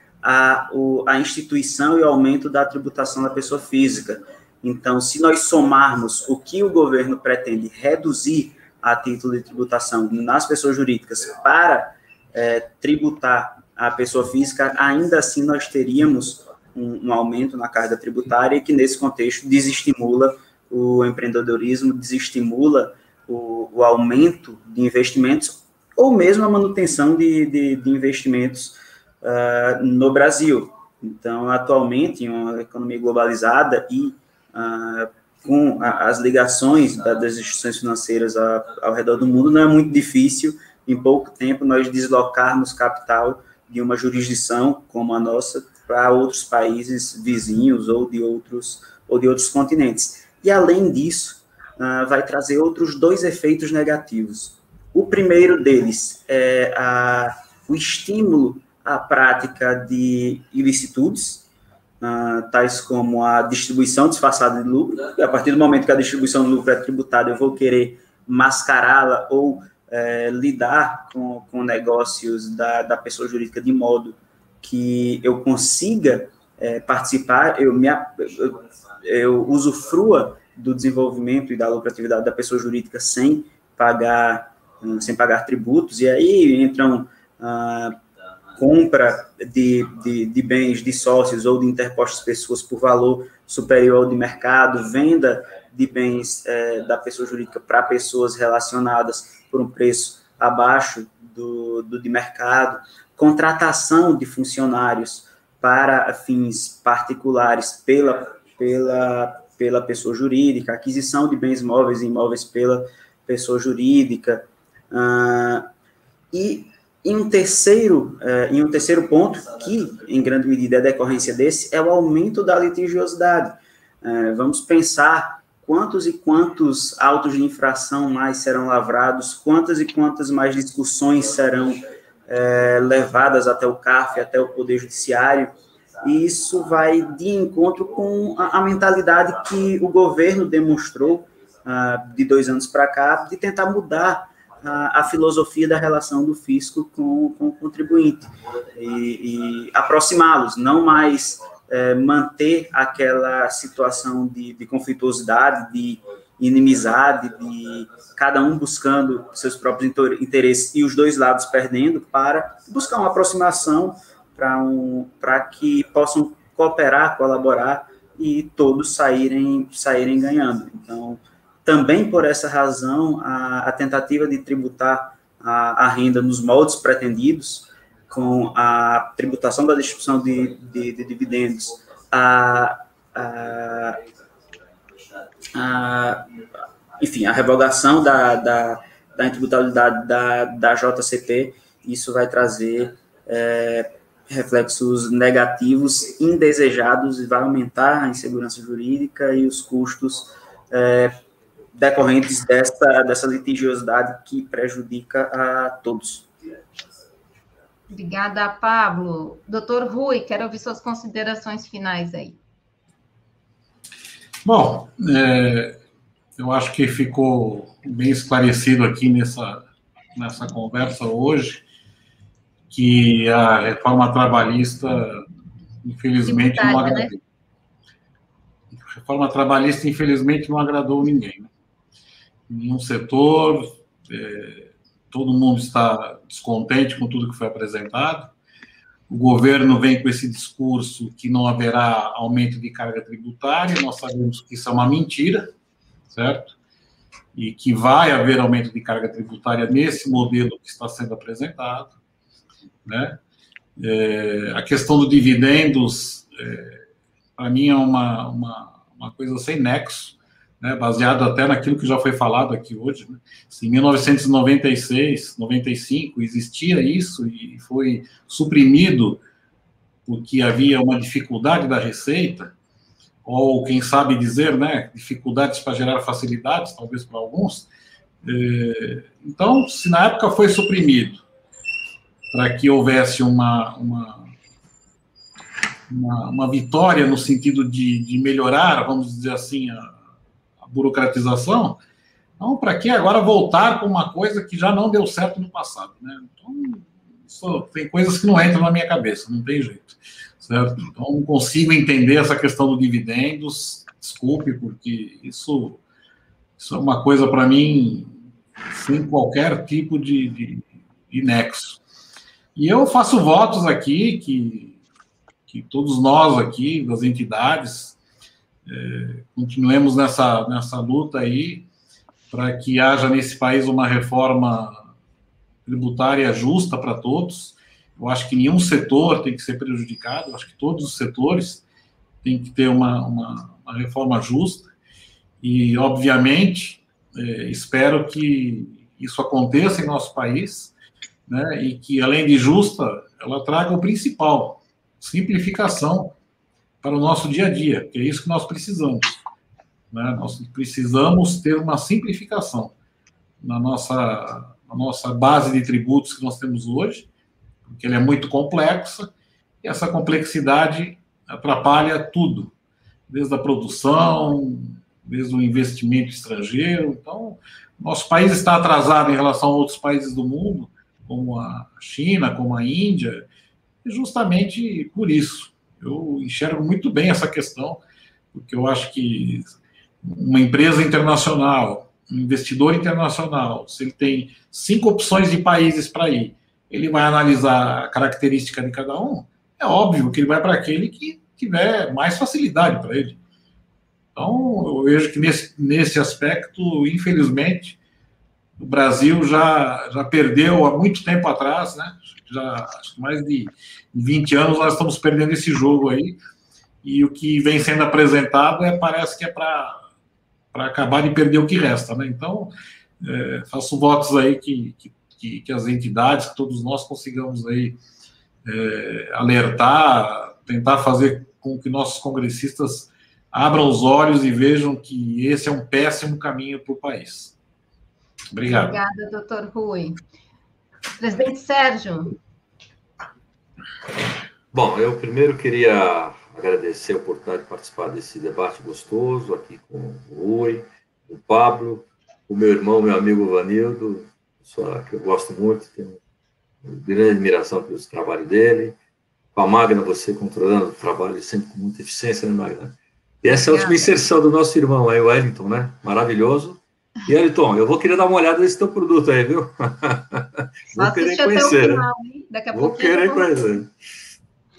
o, a instituição e aumento da tributação da pessoa física. Então, se nós somarmos o que o governo pretende reduzir a título de tributação nas pessoas jurídicas para é, tributar a pessoa física, ainda assim nós teríamos um, um, aumento na carga tributária que, nesse contexto, desestimula o empreendedorismo, desestimula o, o aumento de investimentos ou mesmo a manutenção de, de, de investimentos uh, no Brasil. Então, atualmente, em uma economia globalizada e uh, com a, as ligações da, das instituições financeiras a, ao redor do mundo, não é muito difícil, em pouco tempo, nós deslocarmos capital de uma jurisdição como a nossa para outros países vizinhos ou de outros, ou de outros continentes. E, além disso, uh, vai trazer outros dois efeitos negativos. O primeiro deles é a, o estímulo à prática de ilicitudes, uh, tais como a distribuição disfarçada de lucro. E a partir do momento que a distribuição de lucro é tributada, eu vou querer mascará-la ou é, lidar com, com negócios da, da pessoa jurídica de modo que eu consiga é, participar, eu, me, eu, eu usufrua do desenvolvimento e da lucratividade da pessoa jurídica sem pagar, hum, sem pagar tributos, e aí entram a compra de, de, de, bens de sócios ou de interpostas pessoas por valor superior ao de mercado, venda de bens é, da pessoa jurídica para pessoas relacionadas por um preço abaixo do, do de mercado, contratação de funcionários para fins particulares pela, pela, pela pessoa jurídica, aquisição de bens móveis e imóveis pela pessoa jurídica, uh, e em um terceiro, uh, um terceiro ponto, que em grande medida é decorrência desse, é o aumento da litigiosidade. Uh, vamos pensar quantos e quantos autos de infração mais serão lavrados, quantas e quantas mais discussões serão é, levadas até o CARF, até o Poder Judiciário, e isso vai de encontro com a, a mentalidade que o governo demonstrou ah, de dois anos para cá, de tentar mudar a, a, filosofia da relação do fisco com, com o contribuinte e, e aproximá-los, não mais é, manter aquela situação de, de conflituosidade, de inimizade, de cada um buscando seus próprios interesses e os dois lados perdendo, para buscar uma aproximação para um, que possam cooperar, colaborar e todos saírem, saírem ganhando. Então, também por essa razão, a, a tentativa de tributar a, a renda nos moldes pretendidos com a tributação da distribuição de, de, de dividendos, a, a, a, enfim, a revogação da, da, da da, da JCP, isso vai trazer é, reflexos negativos indesejados e vai aumentar a insegurança jurídica e os custos é, decorrentes dessa, dessa litigiosidade que prejudica a todos. Obrigada, Pablo. Doutor Rui, quero ouvir suas considerações finais aí. Bom, é, eu acho que ficou bem esclarecido aqui nessa, nessa conversa hoje que a reforma trabalhista, infelizmente, não né? agradou. Né? A reforma trabalhista, infelizmente, não agradou ninguém. Né? Nenhum setor, é, todo mundo está descontente com tudo que foi apresentado. O governo vem com esse discurso que não haverá aumento de carga tributária, nós sabemos que isso é uma mentira, certo? E que vai haver aumento de carga tributária nesse modelo que está sendo apresentado, né? É, a questão do dividendos, é, para mim, é uma, uma, uma coisa sem nexo né, baseado até naquilo que já foi falado aqui hoje. Né? em 1996, 95, existia isso e foi suprimido porque havia uma dificuldade da receita, ou quem sabe dizer, né, dificuldades para gerar facilidades, talvez para alguns. É, então, se na época foi suprimido para que houvesse uma, uma, uma, uma vitória no sentido de, de melhorar, vamos dizer assim, a, burocratização. Então, para que agora voltar com uma coisa que já não deu certo no passado? Né? Então, isso, tem coisas que não entram na minha cabeça, não tem jeito. Certo? Então, não consigo entender essa questão do dividendos, desculpe, porque isso, isso é uma coisa para mim sem qualquer tipo de, de, de nexo. E eu faço votos aqui que, que todos nós aqui, das entidades, é, continuemos nessa, nessa luta aí para que haja nesse país uma reforma tributária justa para todos. Eu acho que nenhum setor tem que ser prejudicado, eu acho que todos os setores têm que ter uma, uma, uma reforma justa. E, obviamente, é, espero que isso aconteça em nosso país, né, e que, além de justa, ela traga o principal, simplificação para o nosso dia a dia, que é isso que nós precisamos. Né? Nós precisamos ter uma simplificação na nossa, na nossa base de tributos que nós temos hoje, porque ela é muito complexa, e essa complexidade atrapalha tudo, desde a produção, desde o investimento estrangeiro. Então, nosso país está atrasado em relação a outros países do mundo, como a China, como a Índia, justamente por isso. Eu enxergo muito bem essa questão, porque eu acho que uma empresa internacional, um investidor internacional, se ele tem cinco opções de países para ir, ele vai analisar a característica de cada um, é óbvio que ele vai para aquele que tiver mais facilidade para ele. Então, eu vejo que nesse, nesse aspecto, infelizmente, o Brasil já, já perdeu há muito tempo atrás, né? Já mais de 20 anos nós estamos perdendo esse jogo aí. E o que vem sendo apresentado é parece que é para acabar de perder o que resta, né? Então, é, faço votos aí que, que, que, as entidades, que todos nós consigamos aí é, alertar, tentar fazer com que nossos congressistas abram os olhos e vejam que esse é um péssimo caminho para o país. Obrigado. Obrigada, doutor Rui. Presidente Sérgio. Bom, eu primeiro queria agradecer a oportunidade de participar desse debate gostoso aqui com o Rui, o Pablo, o meu irmão, meu amigo Vanildo, pessoa que eu gosto muito, tenho grande admiração pelo trabalho dele. Com a Magna, você controlando o trabalho sempre com muita eficiência, né, Magna? E essa é a última inserção do nosso irmão aí, o Wellington, né? Maravilhoso. E Wellington, eu vou querer dar uma olhada nesse teu produto aí, viu? vou querer conhecer. Final, Daqui a vou querer conhecer.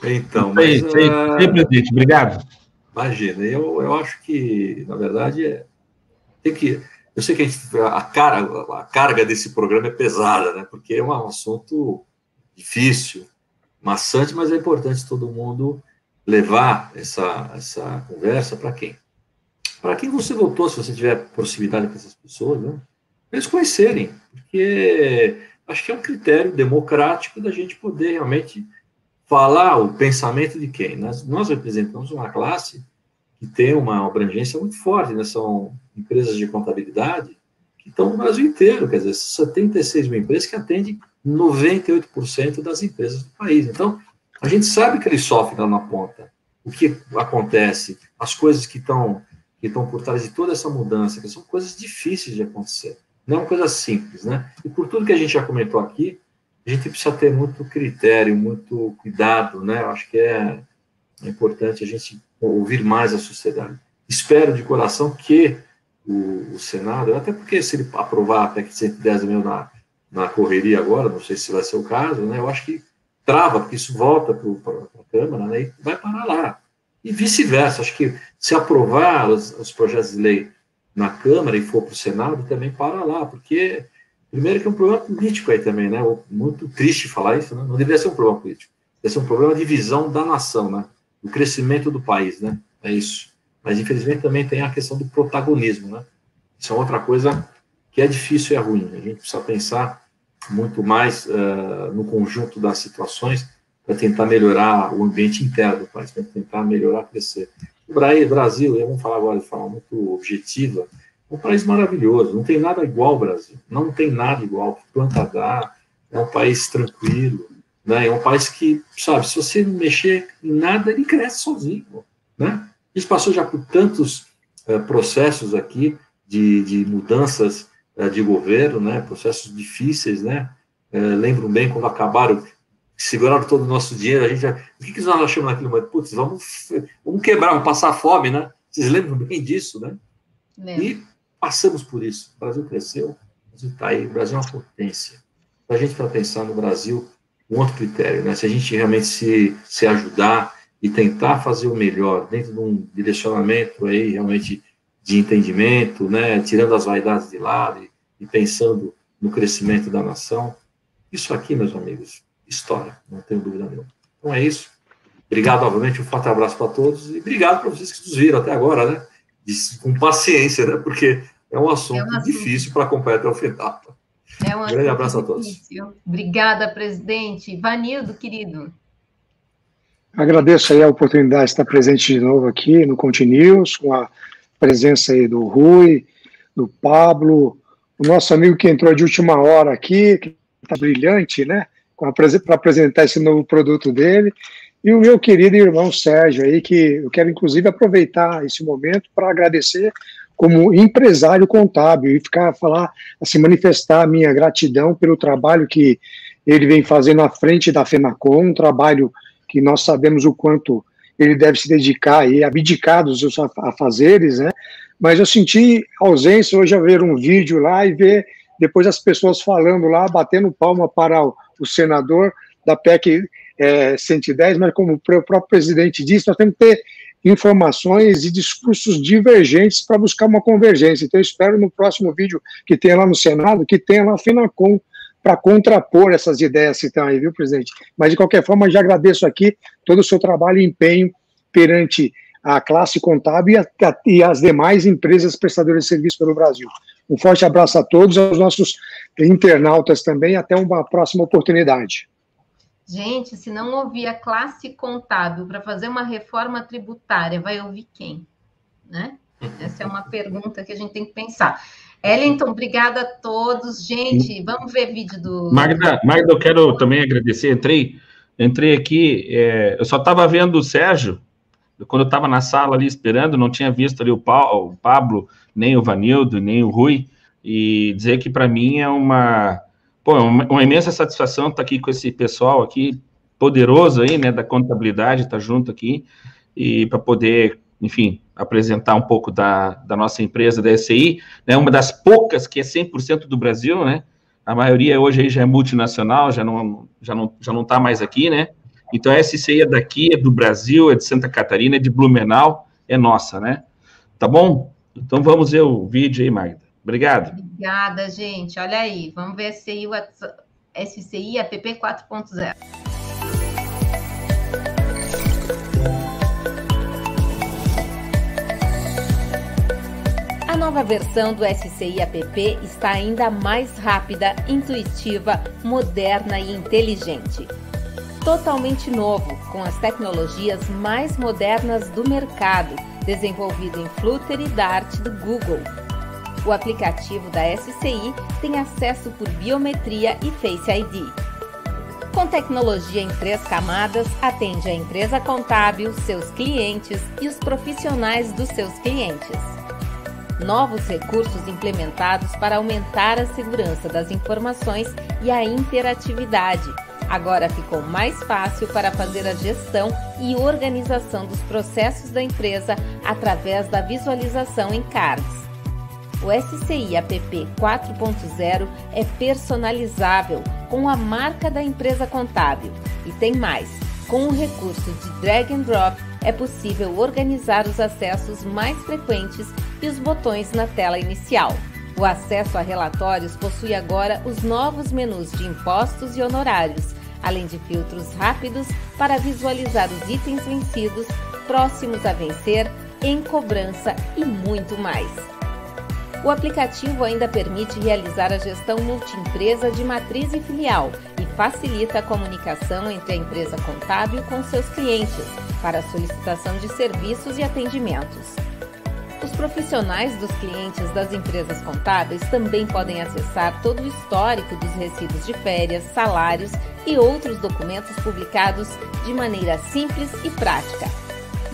Então, mas... Sim, sim, uh... presidente, obrigado. Imagina, eu, eu acho que, na verdade, é, tem que eu sei que a, gente, a, cara, a carga desse programa é pesada, né? Porque é um assunto difícil, maçante, mas é importante todo mundo levar essa, essa conversa para quem? Para quem você votou, se você tiver proximidade com essas pessoas, né? Eles conhecerem, porque acho que é um critério democrático da gente poder realmente falar o pensamento de quem. Nós, nós representamos uma classe que tem uma abrangência muito forte, né? São empresas de contabilidade que estão no Brasil inteiro, quer dizer, 76 mil empresas que atendem 98% das empresas do país. Então, a gente sabe que eles sofrem lá na ponta. O que acontece, as coisas que estão que estão por trás de toda essa mudança, que são coisas difíceis de acontecer. Não é uma coisa simples, né? E por tudo que a gente já comentou aqui, a gente precisa ter muito critério, muito cuidado, né? Eu acho que é, é importante a gente ouvir mais a sociedade. Espero de coração que o, o, Senado, até porque se ele aprovar até que 110 mil na, na correria agora, não sei se vai ser o caso, né, eu acho que trava, porque isso volta para a Câmara né, e vai parar lá. E vice-versa, acho que se aprovar os, os, projetos de lei na Câmara e for para o Senado, também para lá, porque, primeiro, que é um problema político aí também, né, muito triste falar isso, né, não deveria ser um problema político, deveria ser um problema de visão da nação, né, do crescimento do país, né, é isso. Mas, infelizmente, também tem a questão do protagonismo, né? Isso é outra coisa que é difícil e é ruim. A gente precisa pensar muito mais uh, no conjunto das situações para tentar melhorar o ambiente interno do país, para tentar melhorar, crescer. O Brasil, vamos falar agora de forma muito objetiva, é um país maravilhoso, não tem nada igual ao Brasil, não tem nada igual, planta dá, é um país tranquilo, né? é um país que, sabe, se você não mexer em nada, ele cresce sozinho, né? A gente passou já por tantos uh, processos aqui de, de mudanças uh, de governo, né, processos difíceis, né, uh, lembro bem quando acabaram, seguraram todo o nosso dinheiro, a gente já, o que, que nós achamos naquele momento? Putz, vamos, vamos quebrar, vamos passar fome, né, vocês lembram bem disso, né, e passamos por isso, o Brasil cresceu, o Brasil está aí, o Brasil é uma potência, a gente para pensar no Brasil, um outro critério, né, se a gente realmente se, se ajudar, e tentar fazer o melhor dentro de um direcionamento aí realmente de entendimento, né, tirando as vaidades de lado e, e pensando no crescimento da nação. Isso aqui, meus amigos, história, não tenho dúvida nenhuma. Então é isso. Obrigado novamente, um forte abraço para todos e obrigado para vocês que nos viram até agora, né? com paciência, né? Porque é um assunto, é um assunto. difícil para acompanhar até o final. É um, grande abraço difícil. a todos. Obrigada, presidente. Vanildo, querido. Agradeço aí a oportunidade de estar presente de novo aqui no Continuous, com a presença aí do Rui, do Pablo, o nosso amigo que entrou de última hora aqui, que está brilhante, né? Para apresentar esse novo produto dele. E o meu querido irmão Sérgio aí, que eu quero inclusive aproveitar esse momento para agradecer como empresário contábil e ficar falar, assim, manifestar a minha gratidão pelo trabalho que ele vem fazendo à frente da FENACOM, um trabalho que nós sabemos o quanto ele deve se dedicar e abdicar dos seus afazeres, né? Mas eu senti ausência hoje a ver um vídeo lá e ver depois as pessoas falando lá, batendo palma para o, o senador da PEC é, 110, mas como o próprio presidente disse, nós temos que ter informações e discursos divergentes para buscar uma convergência. Então, eu espero no próximo vídeo que tenha lá no Senado, que tenha lá a FENACOM para contrapor essas ideias que estão aí, viu, presidente? Mas, de qualquer forma, já agradeço aqui todo o seu trabalho e empenho perante a classe contábil e, a, e as demais empresas prestadoras de serviço pelo Brasil. Um forte abraço a todos, aos nossos internautas também, até uma próxima oportunidade. Gente, se não ouvir a classe contábil para fazer uma reforma tributária, vai ouvir quem? Né? Essa é uma pergunta que a gente tem que pensar. Ellington, obrigada a todos. Gente, vamos ver vídeo do. Magda, Magda eu quero também agradecer. Entrei, entrei aqui, é, eu só estava vendo o Sérgio, quando eu estava na sala ali esperando, não tinha visto ali o, Paulo, o Pablo, nem o Vanildo, nem o Rui, e dizer que para mim é uma, pô, uma, uma, imensa satisfação estar tá aqui com esse pessoal aqui, poderoso aí, né, da contabilidade, estar tá junto aqui, e para poder, enfim, apresentar um pouco da, da nossa empresa, da SCI, né, uma das poucas que é 100% do Brasil, né, a maioria hoje aí já é multinacional, já não já não já não está mais aqui, né? Então a SCI é daqui, é do Brasil, é de Santa Catarina, é de Blumenau, é nossa, né? Tá bom? Então vamos ver o vídeo aí, Magda. Obrigado. Obrigada, gente. Olha aí, vamos ver SCI, SCI app 4.0. A nova versão do SCI App está ainda mais rápida, intuitiva, moderna e inteligente. Totalmente novo, com as tecnologias mais modernas do mercado, desenvolvido em Flutter e Dart do Google. O aplicativo da SCI tem acesso por biometria e Face ID. Com tecnologia em três camadas, atende a empresa contábil, seus clientes e os profissionais dos seus clientes novos recursos implementados para aumentar a segurança das informações e a interatividade. Agora ficou mais fácil para fazer a gestão e organização dos processos da empresa através da visualização em cards. O SCI App 4.0 é personalizável com a marca da empresa contábil e tem mais. Com o recurso de drag and drop, é possível organizar os acessos mais frequentes e os botões na tela inicial. O acesso a relatórios possui agora os novos menus de impostos e honorários, além de filtros rápidos para visualizar os itens vencidos, próximos a vencer, em cobrança e muito mais. O aplicativo ainda permite realizar a gestão multiempresa de matriz e filial e facilita a comunicação entre a empresa contábil com seus clientes para solicitação de serviços e atendimentos. Os profissionais dos clientes das empresas contábeis também podem acessar todo o histórico dos recibos de férias, salários e outros documentos publicados de maneira simples e prática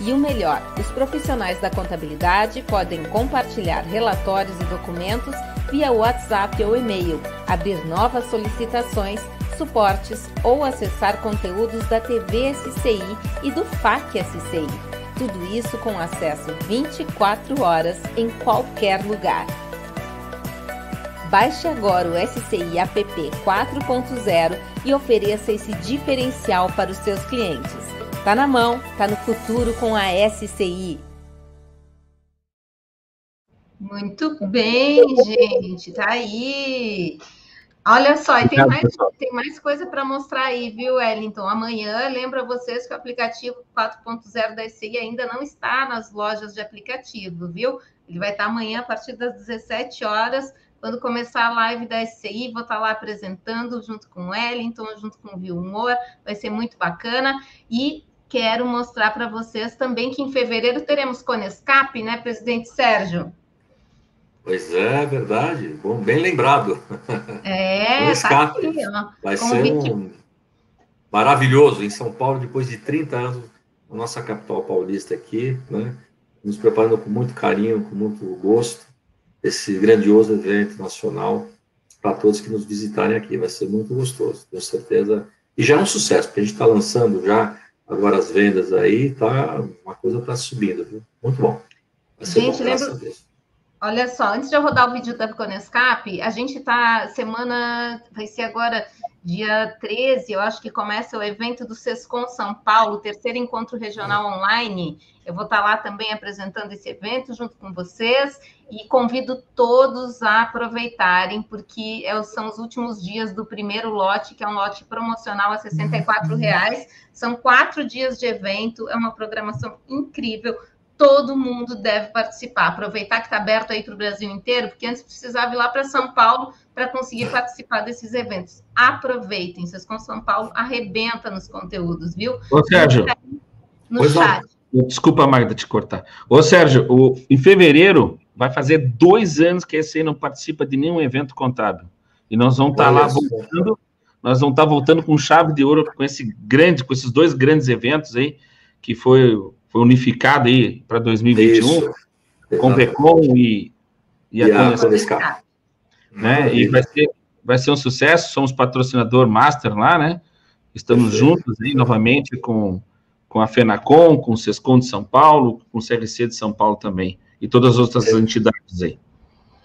e o melhor, os profissionais da contabilidade podem compartilhar relatórios e documentos via WhatsApp ou e-mail, abrir novas solicitações, suportes ou acessar conteúdos da TV SCI e do FAC SCI. Tudo isso com acesso 24 horas em qualquer lugar. Baixe agora o SCI App 4.0 e ofereça esse diferencial para os seus clientes. Tá na mão, tá no futuro com a SCI. Muito bem, gente, tá aí. Olha só, e tem mais, tem mais coisa para mostrar aí, viu, Wellington? Amanhã, lembra vocês que o aplicativo 4.0 da SCI ainda não está nas lojas de aplicativo, viu? Ele vai estar amanhã a partir das 17 horas, quando começar a live da SCI, vou estar lá apresentando junto com o Wellington, junto com o Vilmor, vai ser muito bacana. E quero mostrar para vocês também que em fevereiro teremos Conescap, né, presidente Sérgio? Pois é, verdade. Bom, bem lembrado. É, tá aqui, Vai ser um maravilhoso em São Paulo, depois de 30 anos, a nossa capital paulista aqui, né? Nos preparando com muito carinho, com muito gosto, esse grandioso evento nacional para todos que nos visitarem aqui. Vai ser muito gostoso, tenho certeza. E já é um sucesso, porque a gente está lançando já agora as vendas aí, tá, uma coisa está subindo, viu? Muito bom. Gente, bom, lembra... Olha só, antes de eu rodar o vídeo da Conescap, a gente tá semana, vai ser agora dia 13, eu acho que começa o evento do Sescom São Paulo, terceiro encontro regional online. Eu vou estar tá lá também apresentando esse evento junto com vocês e convido todos a aproveitarem, porque é são os últimos dias do primeiro lote, que é um lote promocional a 64 reais. São quatro dias de evento, é uma programação incrível todo mundo deve participar. Aproveitar que está aberto aí para o Brasil inteiro, porque antes precisava ir lá para São Paulo para conseguir participar desses eventos. Aproveitem, vocês com São Paulo arrebenta nos conteúdos, viu? Ô, Sérgio. No chat. Não. Desculpa, Magda, te cortar. Ô, Sérgio, o, em fevereiro vai fazer dois anos que esse aí não participa de nenhum evento contábil. E nós vamos estar tá lá voltando, nós vamos estar tá voltando com chave de ouro com esse grande, com esses dois grandes eventos aí, que foi foi unificado aí para 2021, Isso. com o e, e, e a, a Né? E vai ser, vai ser um sucesso, somos patrocinador master lá, né? Estamos juntos aí novamente com, com a FENACOM, com o SESCOM de São Paulo, com o CRC de São Paulo também, e todas as outras Sempre. entidades aí.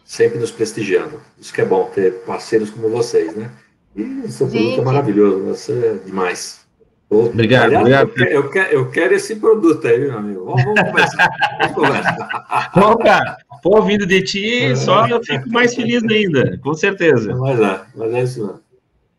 Sempre nos prestigiando. Isso que é bom, ter parceiros como vocês, né? E seu produto é maravilhoso, você é demais. Obrigado, Aliás, obrigado. Eu quero, eu, quero, eu quero, esse produto aí, meu amigo. Vamos, vamos conversar. Vamos conversar. Bom, cara, pô, ouvindo de ti, só eu fico mais feliz ainda, com certeza. Mas é, mas é isso mesmo.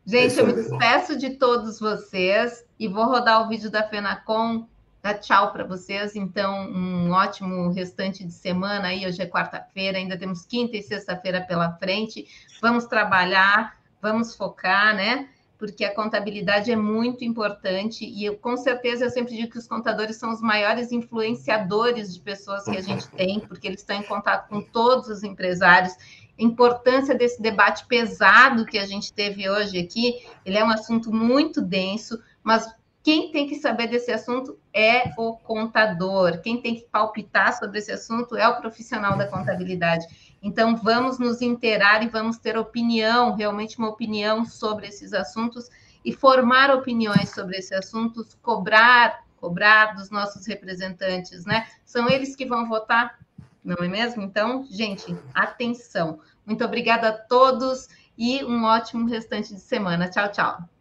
Gente, é eu me despeço de todos vocês e vou rodar o vídeo da Fenacom. Dá tchau para vocês. Então, um ótimo restante de semana aí. Hoje é quarta-feira, ainda temos quinta e sexta-feira pela frente. Vamos trabalhar, vamos focar, né? porque a contabilidade é muito importante e eu, com certeza eu sempre digo que os contadores são os maiores influenciadores de pessoas que a gente tem, porque eles estão em contato com todos os empresários. A importância desse debate pesado que a gente teve hoje aqui, ele é um assunto muito denso, mas quem tem que saber desse assunto é o contador, quem tem que palpitar sobre esse assunto é o profissional da contabilidade. Então, vamos nos inteirar e vamos ter opinião, realmente uma opinião sobre esses assuntos e formar opiniões sobre esses assuntos, cobrar, cobrar dos nossos representantes, né? São eles que vão votar, não é mesmo? Então, gente, atenção. Muito obrigada a todos e um ótimo restante de semana. Tchau, tchau.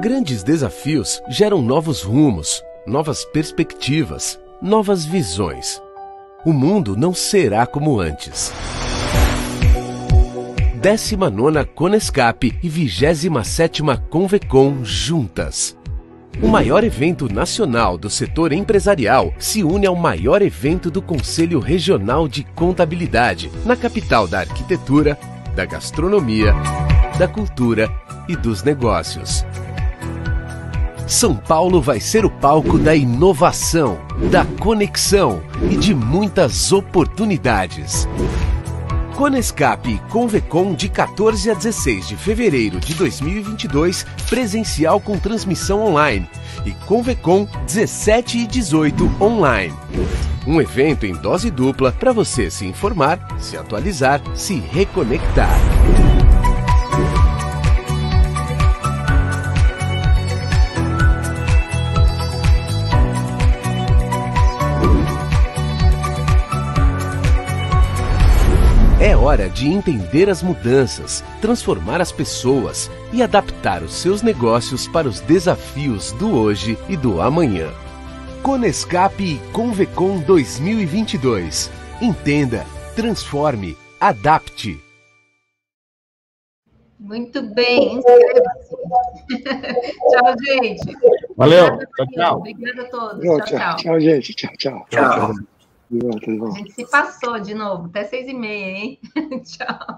Grandes desafios geram novos rumos, novas perspectivas novas visões. O mundo não será como antes. 19 Conescap e 27 Convecon juntas. O maior evento nacional do setor empresarial se une ao maior evento do Conselho Regional de Contabilidade, na capital da arquitetura, da gastronomia, da cultura e dos negócios. São Paulo vai ser o palco da inovação, da conexão e de muitas oportunidades. Conescap e Convecon de 14 a 16 de fevereiro de 2022, presencial com transmissão online. E Convecon 17 e 18 online. Um evento em dose dupla para você se informar, se atualizar, se reconectar. Hora de entender as mudanças, transformar as pessoas e adaptar os seus negócios para os desafios do hoje e do amanhã. Conescap e Convecon 2022. Entenda, Transforme. Adapte. Muito bem, inscreva-se. tchau, gente. Valeu. Tchau, tchau. Obrigada a todos. Tchau, tchau. Tchau, gente. Tchau, tchau. Tchau. A gente se passou de novo, até seis e meia, hein? tchau.